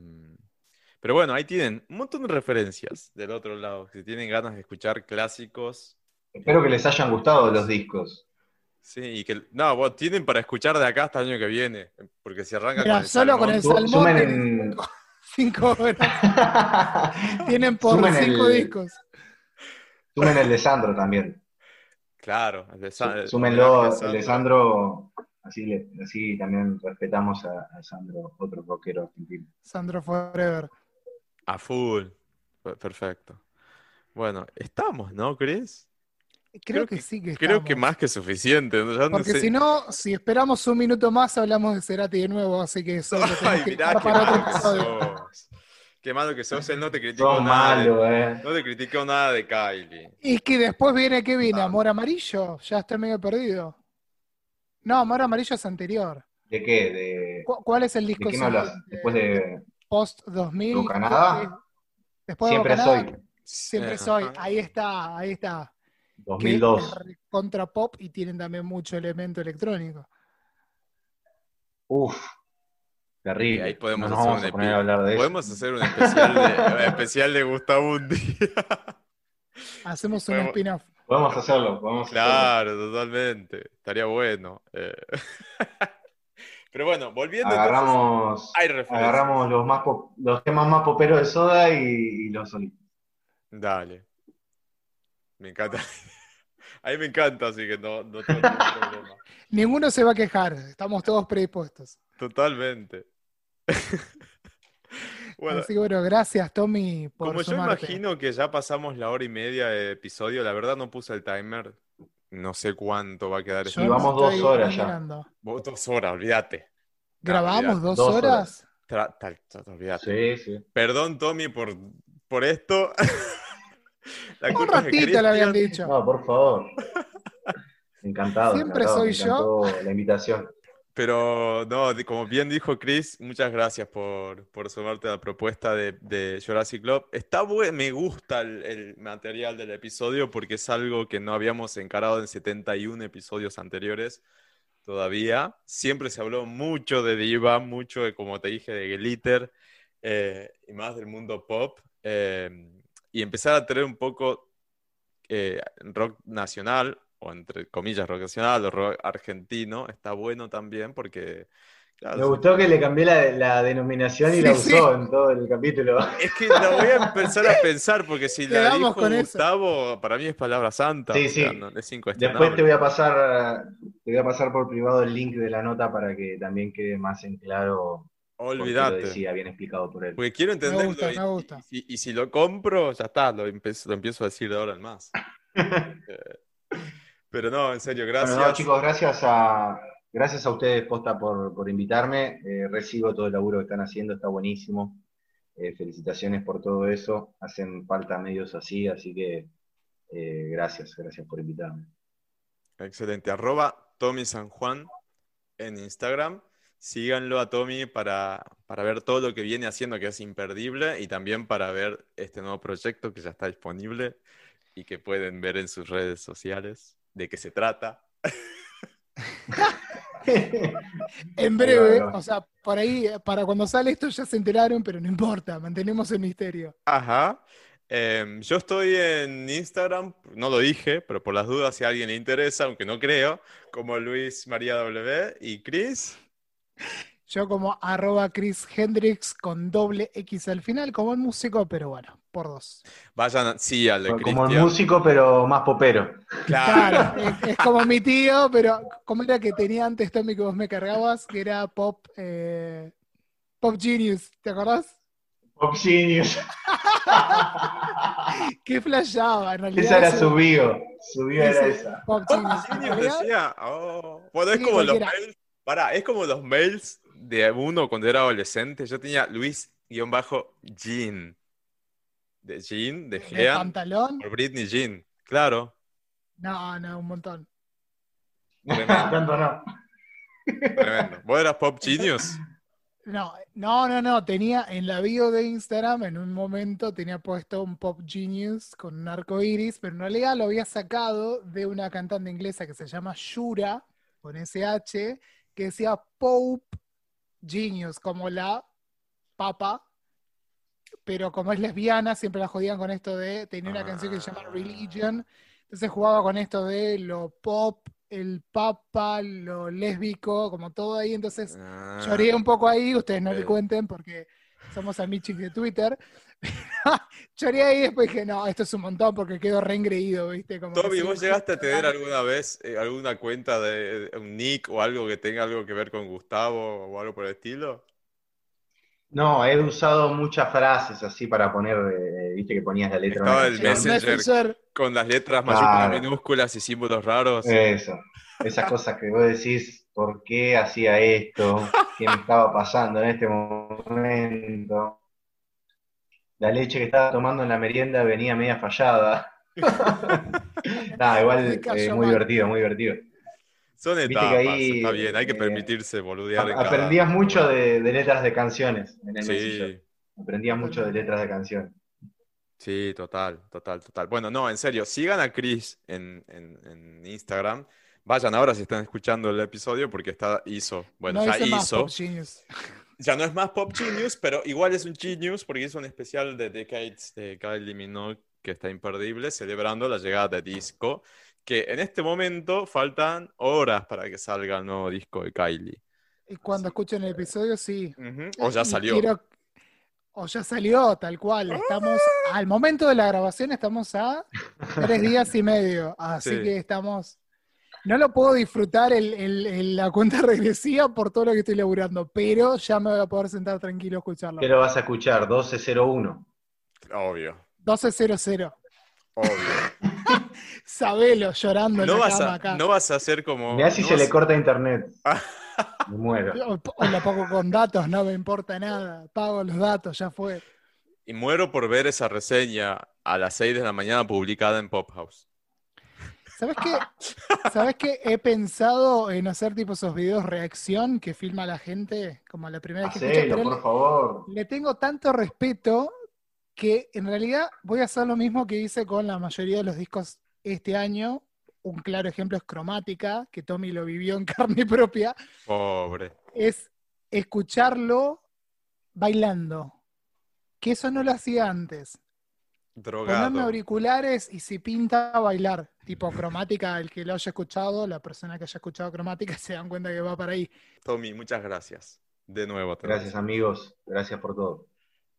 pero bueno, ahí tienen un montón de referencias del otro lado. Si tienen ganas de escuchar clásicos, Espero que les hayan gustado los discos. sí, y que no, vos tienen para escuchar de acá hasta el año que viene. Porque si arranca Mira, con el solo con el Salmón, Salmón Sumen cinco [LAUGHS] horas. [LAUGHS] Tienen por Sumen el- cinco discos. sumen el de Sandro también. Claro, el de Sa- Sú- el Súmenlo, el de Sandro. Sandro, así, le- así también respetamos a, a Sandro, otro rockero argentino. Sandro Forever. A full. Pe- Perfecto. Bueno, estamos, ¿no, Chris? Creo, Creo que, que- sí que Creo estamos. que más que suficiente. No Porque sé- si no, si esperamos un minuto más, hablamos de Cerati de nuevo, así que eso [LAUGHS] Ay, que mirá qué malo que sos. Qué malo que sos. Él no te criticó Sos nada. de- malo, eh. no te criticó nada de Kylie. Y que después viene, ¿qué viene? Ah. ¿Amor Amarillo? Ya está medio perdido. No, Amor Amarillo es anterior. ¿De qué? ¿De, ¿Cu- ¿Cuál es el de disco qué me hablas? siguiente? Después de Post 2000. Bocanada? Después de Siempre Bocanada, soy, Siempre soy. Ahí está, ahí está. Que 2002. es contra pop y tienen también mucho elemento electrónico. Uf, terrible. ahí podemos no hacer vamos un a poner epi- a hablar de eso. Podemos hacer un especial de, [LAUGHS] especial de Gustavo un día. [LAUGHS] Hacemos un Podemos- spin-off. Podemos hacerlo, podemos hacerlo. Claro, totalmente. Estaría bueno. eh. [LAUGHS] Pero bueno, volviendo entonces, Agarramos, hay referencias. agarramos los, más pop- los temas más poperos de Soda y, y los solistas. Dale. Me encanta. [LAUGHS] A mí me encanta, así que no, no tengo ningún [LAUGHS] problema. Ninguno se va a quejar, estamos todos predispuestos. Totalmente. [LAUGHS] Bueno, Así que bueno, gracias Tommy por como yo imagino que ya pasamos la hora y media de episodio, la verdad no puse el timer. No sé cuánto va a quedar. Yo este- Y vamos dos horas ya. Vos Dos horas, olvídate. ¿Grabamos dos, Dos horas? Tal- olvídate. Sí, sí. Perdón, Tommy, por, por esto. [LAUGHS] La Un ratito le habían dicho. No, por favor. Encantado. Siempre encantado, soy yo. La invitación. Pero no, como bien dijo Chris, muchas gracias por, por sumarte a la propuesta de, de Jurassic Club. Está bueno, me gusta el, el material del episodio porque es algo que no habíamos encarado en 71 episodios anteriores todavía. Siempre se habló mucho de Diva, mucho de, como te dije, de Glitter eh, y más del mundo pop. eh, y empezar a tener un poco eh, rock nacional, o entre comillas rock nacional, o rock argentino, está bueno también porque... claro, Me gustó que le cambié la, la denominación y Sí, la sí. usó en todo el capítulo. [LAUGHS] Es que la voy a empezar a [LAUGHS] pensar porque si la Quedamos dijo con eso. Gustavo, para mí es palabra santa. Sí, sí. no- es. Después te voy a pasar, te voy a pasar por privado el link de la nota para que también quede más en claro qué lo decía, bien explicado por él. Porque quiero entenderlo. gusta, y, me gusta. y si, y si lo compro, ya está, lo empiezo, lo empiezo a decir de ahora en más. [LAUGHS] Eh, Pero no, en serio, gracias. Bueno, no, chicos, gracias a, gracias a ustedes, Posta, por, por invitarme. Eh, recibo todo el laburo que están haciendo, está buenísimo. Eh, felicitaciones por todo eso. Hacen falta medios así, así que eh, gracias, gracias por invitarme. Excelente. Arroba Tommy San Juan en Instagram. Síganlo a Tommy para, para ver todo lo que viene haciendo, que es imperdible, y también para ver este nuevo proyecto que ya está disponible y que pueden ver en sus redes sociales de qué se trata. [LAUGHS] En breve, o sea, por ahí, para cuando sale esto ya se enteraron, pero no importa, mantenemos el misterio. Ajá. Em, yo estoy en Instagram, no lo dije, pero por las dudas, si a alguien le interesa, aunque no creo, como Luis María W. y Chris. Yo como arroba Chris Hendrix con doble X al final, como el músico, pero bueno, por dos. Vayan, sí, al de Como el músico, pero más popero. Claro. Claro, es, es como mi tío, pero como era que tenía antes Tommy que vos me cargabas, que era Pop, eh, Pop Genius, ¿te acordás? Pop Genius. [LAUGHS] Que flashaba, en realidad. Esa era su bio. Su bio era esa. Pop Genius. En Genius decía, oh. Bueno, es Sí, como los mails. Pará, es como los mails de uno cuando era adolescente. Yo tenía Luis-Jean. De Jean, de de Jean, pantalón. por Britney Jean. Claro. No, no, un montón. Tremendo, [LAUGHS] Tanto no. tremendo. ¿Vos eras Pop Genius? No, no, no, no. Tenía en la bio de Instagram, en un momento tenía puesto un Pop Genius con un arco iris, pero en realidad lo había sacado de una cantante inglesa que se llama Shura, con SH, que decía Pope Genius, como la papa, pero como es lesbiana, siempre la jodían con esto de. Tenía una canción que se llama Ah. Religion, entonces jugaba con esto de lo pop, el papa, lo lésbico, como todo ahí, entonces. Ah, Lloré un poco ahí, ustedes no le ok. cuenten porque somos amichis de Twitter. [LAUGHS] Lloré ahí y después dije, no, esto es un montón porque quedo reengreído, ¿viste? Como sí, ¿vos llegaste a tener alguna vez eh, alguna cuenta de de un nick o algo que tenga algo que ver con Gustavo o algo por el estilo? No, he usado muchas frases así para poner, eh, viste que ponías la letra. Estaba el. Messenger, Con las letras mayúsculas, Claro. minúsculas y símbolos raros. Eso. Esas cosas que vos decís, ¿por qué hacía esto? ¿Qué me estaba pasando en este momento? La leche que estaba tomando en la merienda venía media fallada. [LAUGHS] Nada, igual eh, muy mal. divertido, muy divertido. Son Viste que etapas, ahí, está bien, hay que eh, permitirse boludear en cada- Aprendías mucho de, de letras de canciones en el Sí. Aprendías mucho de letras de canciones. sí, total, total, total. Bueno, no, en serio, sigan a Chris en, en- en Instagram. Vayan ahora si están escuchando el episodio porque está hizo, bueno, no ya hizo. [LAUGHS] Ya no es más Pop Genius, pero igual es un Genius porque hizo un especial de Decades de Kylie Minogue que está imperdible, celebrando la llegada de disco, que en este momento faltan horas para que salga el nuevo disco de Kylie. Y cuando escuchen el episodio, sí. Ujú, O ya salió. quiero- O ya salió, tal cual. Estamos, al momento de la grabación estamos a tres días y medio. Así Sí. que estamos. No lo puedo disfrutar el- el- el- la cuenta [LAUGHS] regresiva por todo lo que estoy laburando, pero ya me voy a poder sentar tranquilo a escucharlo. ¿Qué lo vas a escuchar? 1201. Obvio, 12.00. obvio. [LAUGHS] Sabelo llorando en la vas, cama a, acá. no vas a hacer como... Mirá si no se vas- le corta internet. [LAUGHS] Me muero. O, o lo pongo con datos, no me importa nada. Pago los datos, ya fue. Y muero por ver esa reseña a las 6 de la mañana publicada en Pop House. ¿Sabes qué? ¿Sabes qué? He pensado en hacer tipo esos videos reacción que filma la gente, como la primera vez que escucha, Hacelo, pero por le, favor. le tengo tanto respeto que en realidad voy a hacer lo mismo que hice con la mayoría de los discos este año. Un claro ejemplo es Cromática, que Tommy lo vivió en [LAUGHS] carne propia. Pobre. Es escucharlo bailando. Que eso no lo hacía antes. Ponerme Drogado. auriculares y si pinta a bailar, tipo cromática, el que lo haya escuchado, la persona que haya escuchado cromática [LAUGHS] se dan cuenta que va para ahí. Tommy, muchas gracias. De nuevo. te Gracias, amigos. Gracias por todo.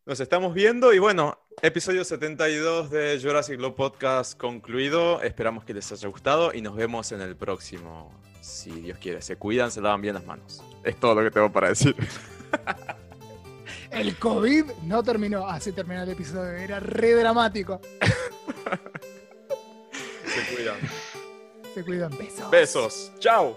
Nos estamos viendo y bueno, episodio 72 de Jurassic Globe Podcast concluido. Esperamos que les haya gustado y nos vemos en el próximo, si Dios quiere. Se cuidan, se lavan bien las manos. Es todo lo que tengo para decir. [LAUGHS] El COVID no terminó, así terminó el episodio, era re dramático. Se cuidan. Se cuidan, besos. Besos. Chao.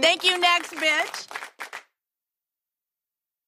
Thank you, next bitch.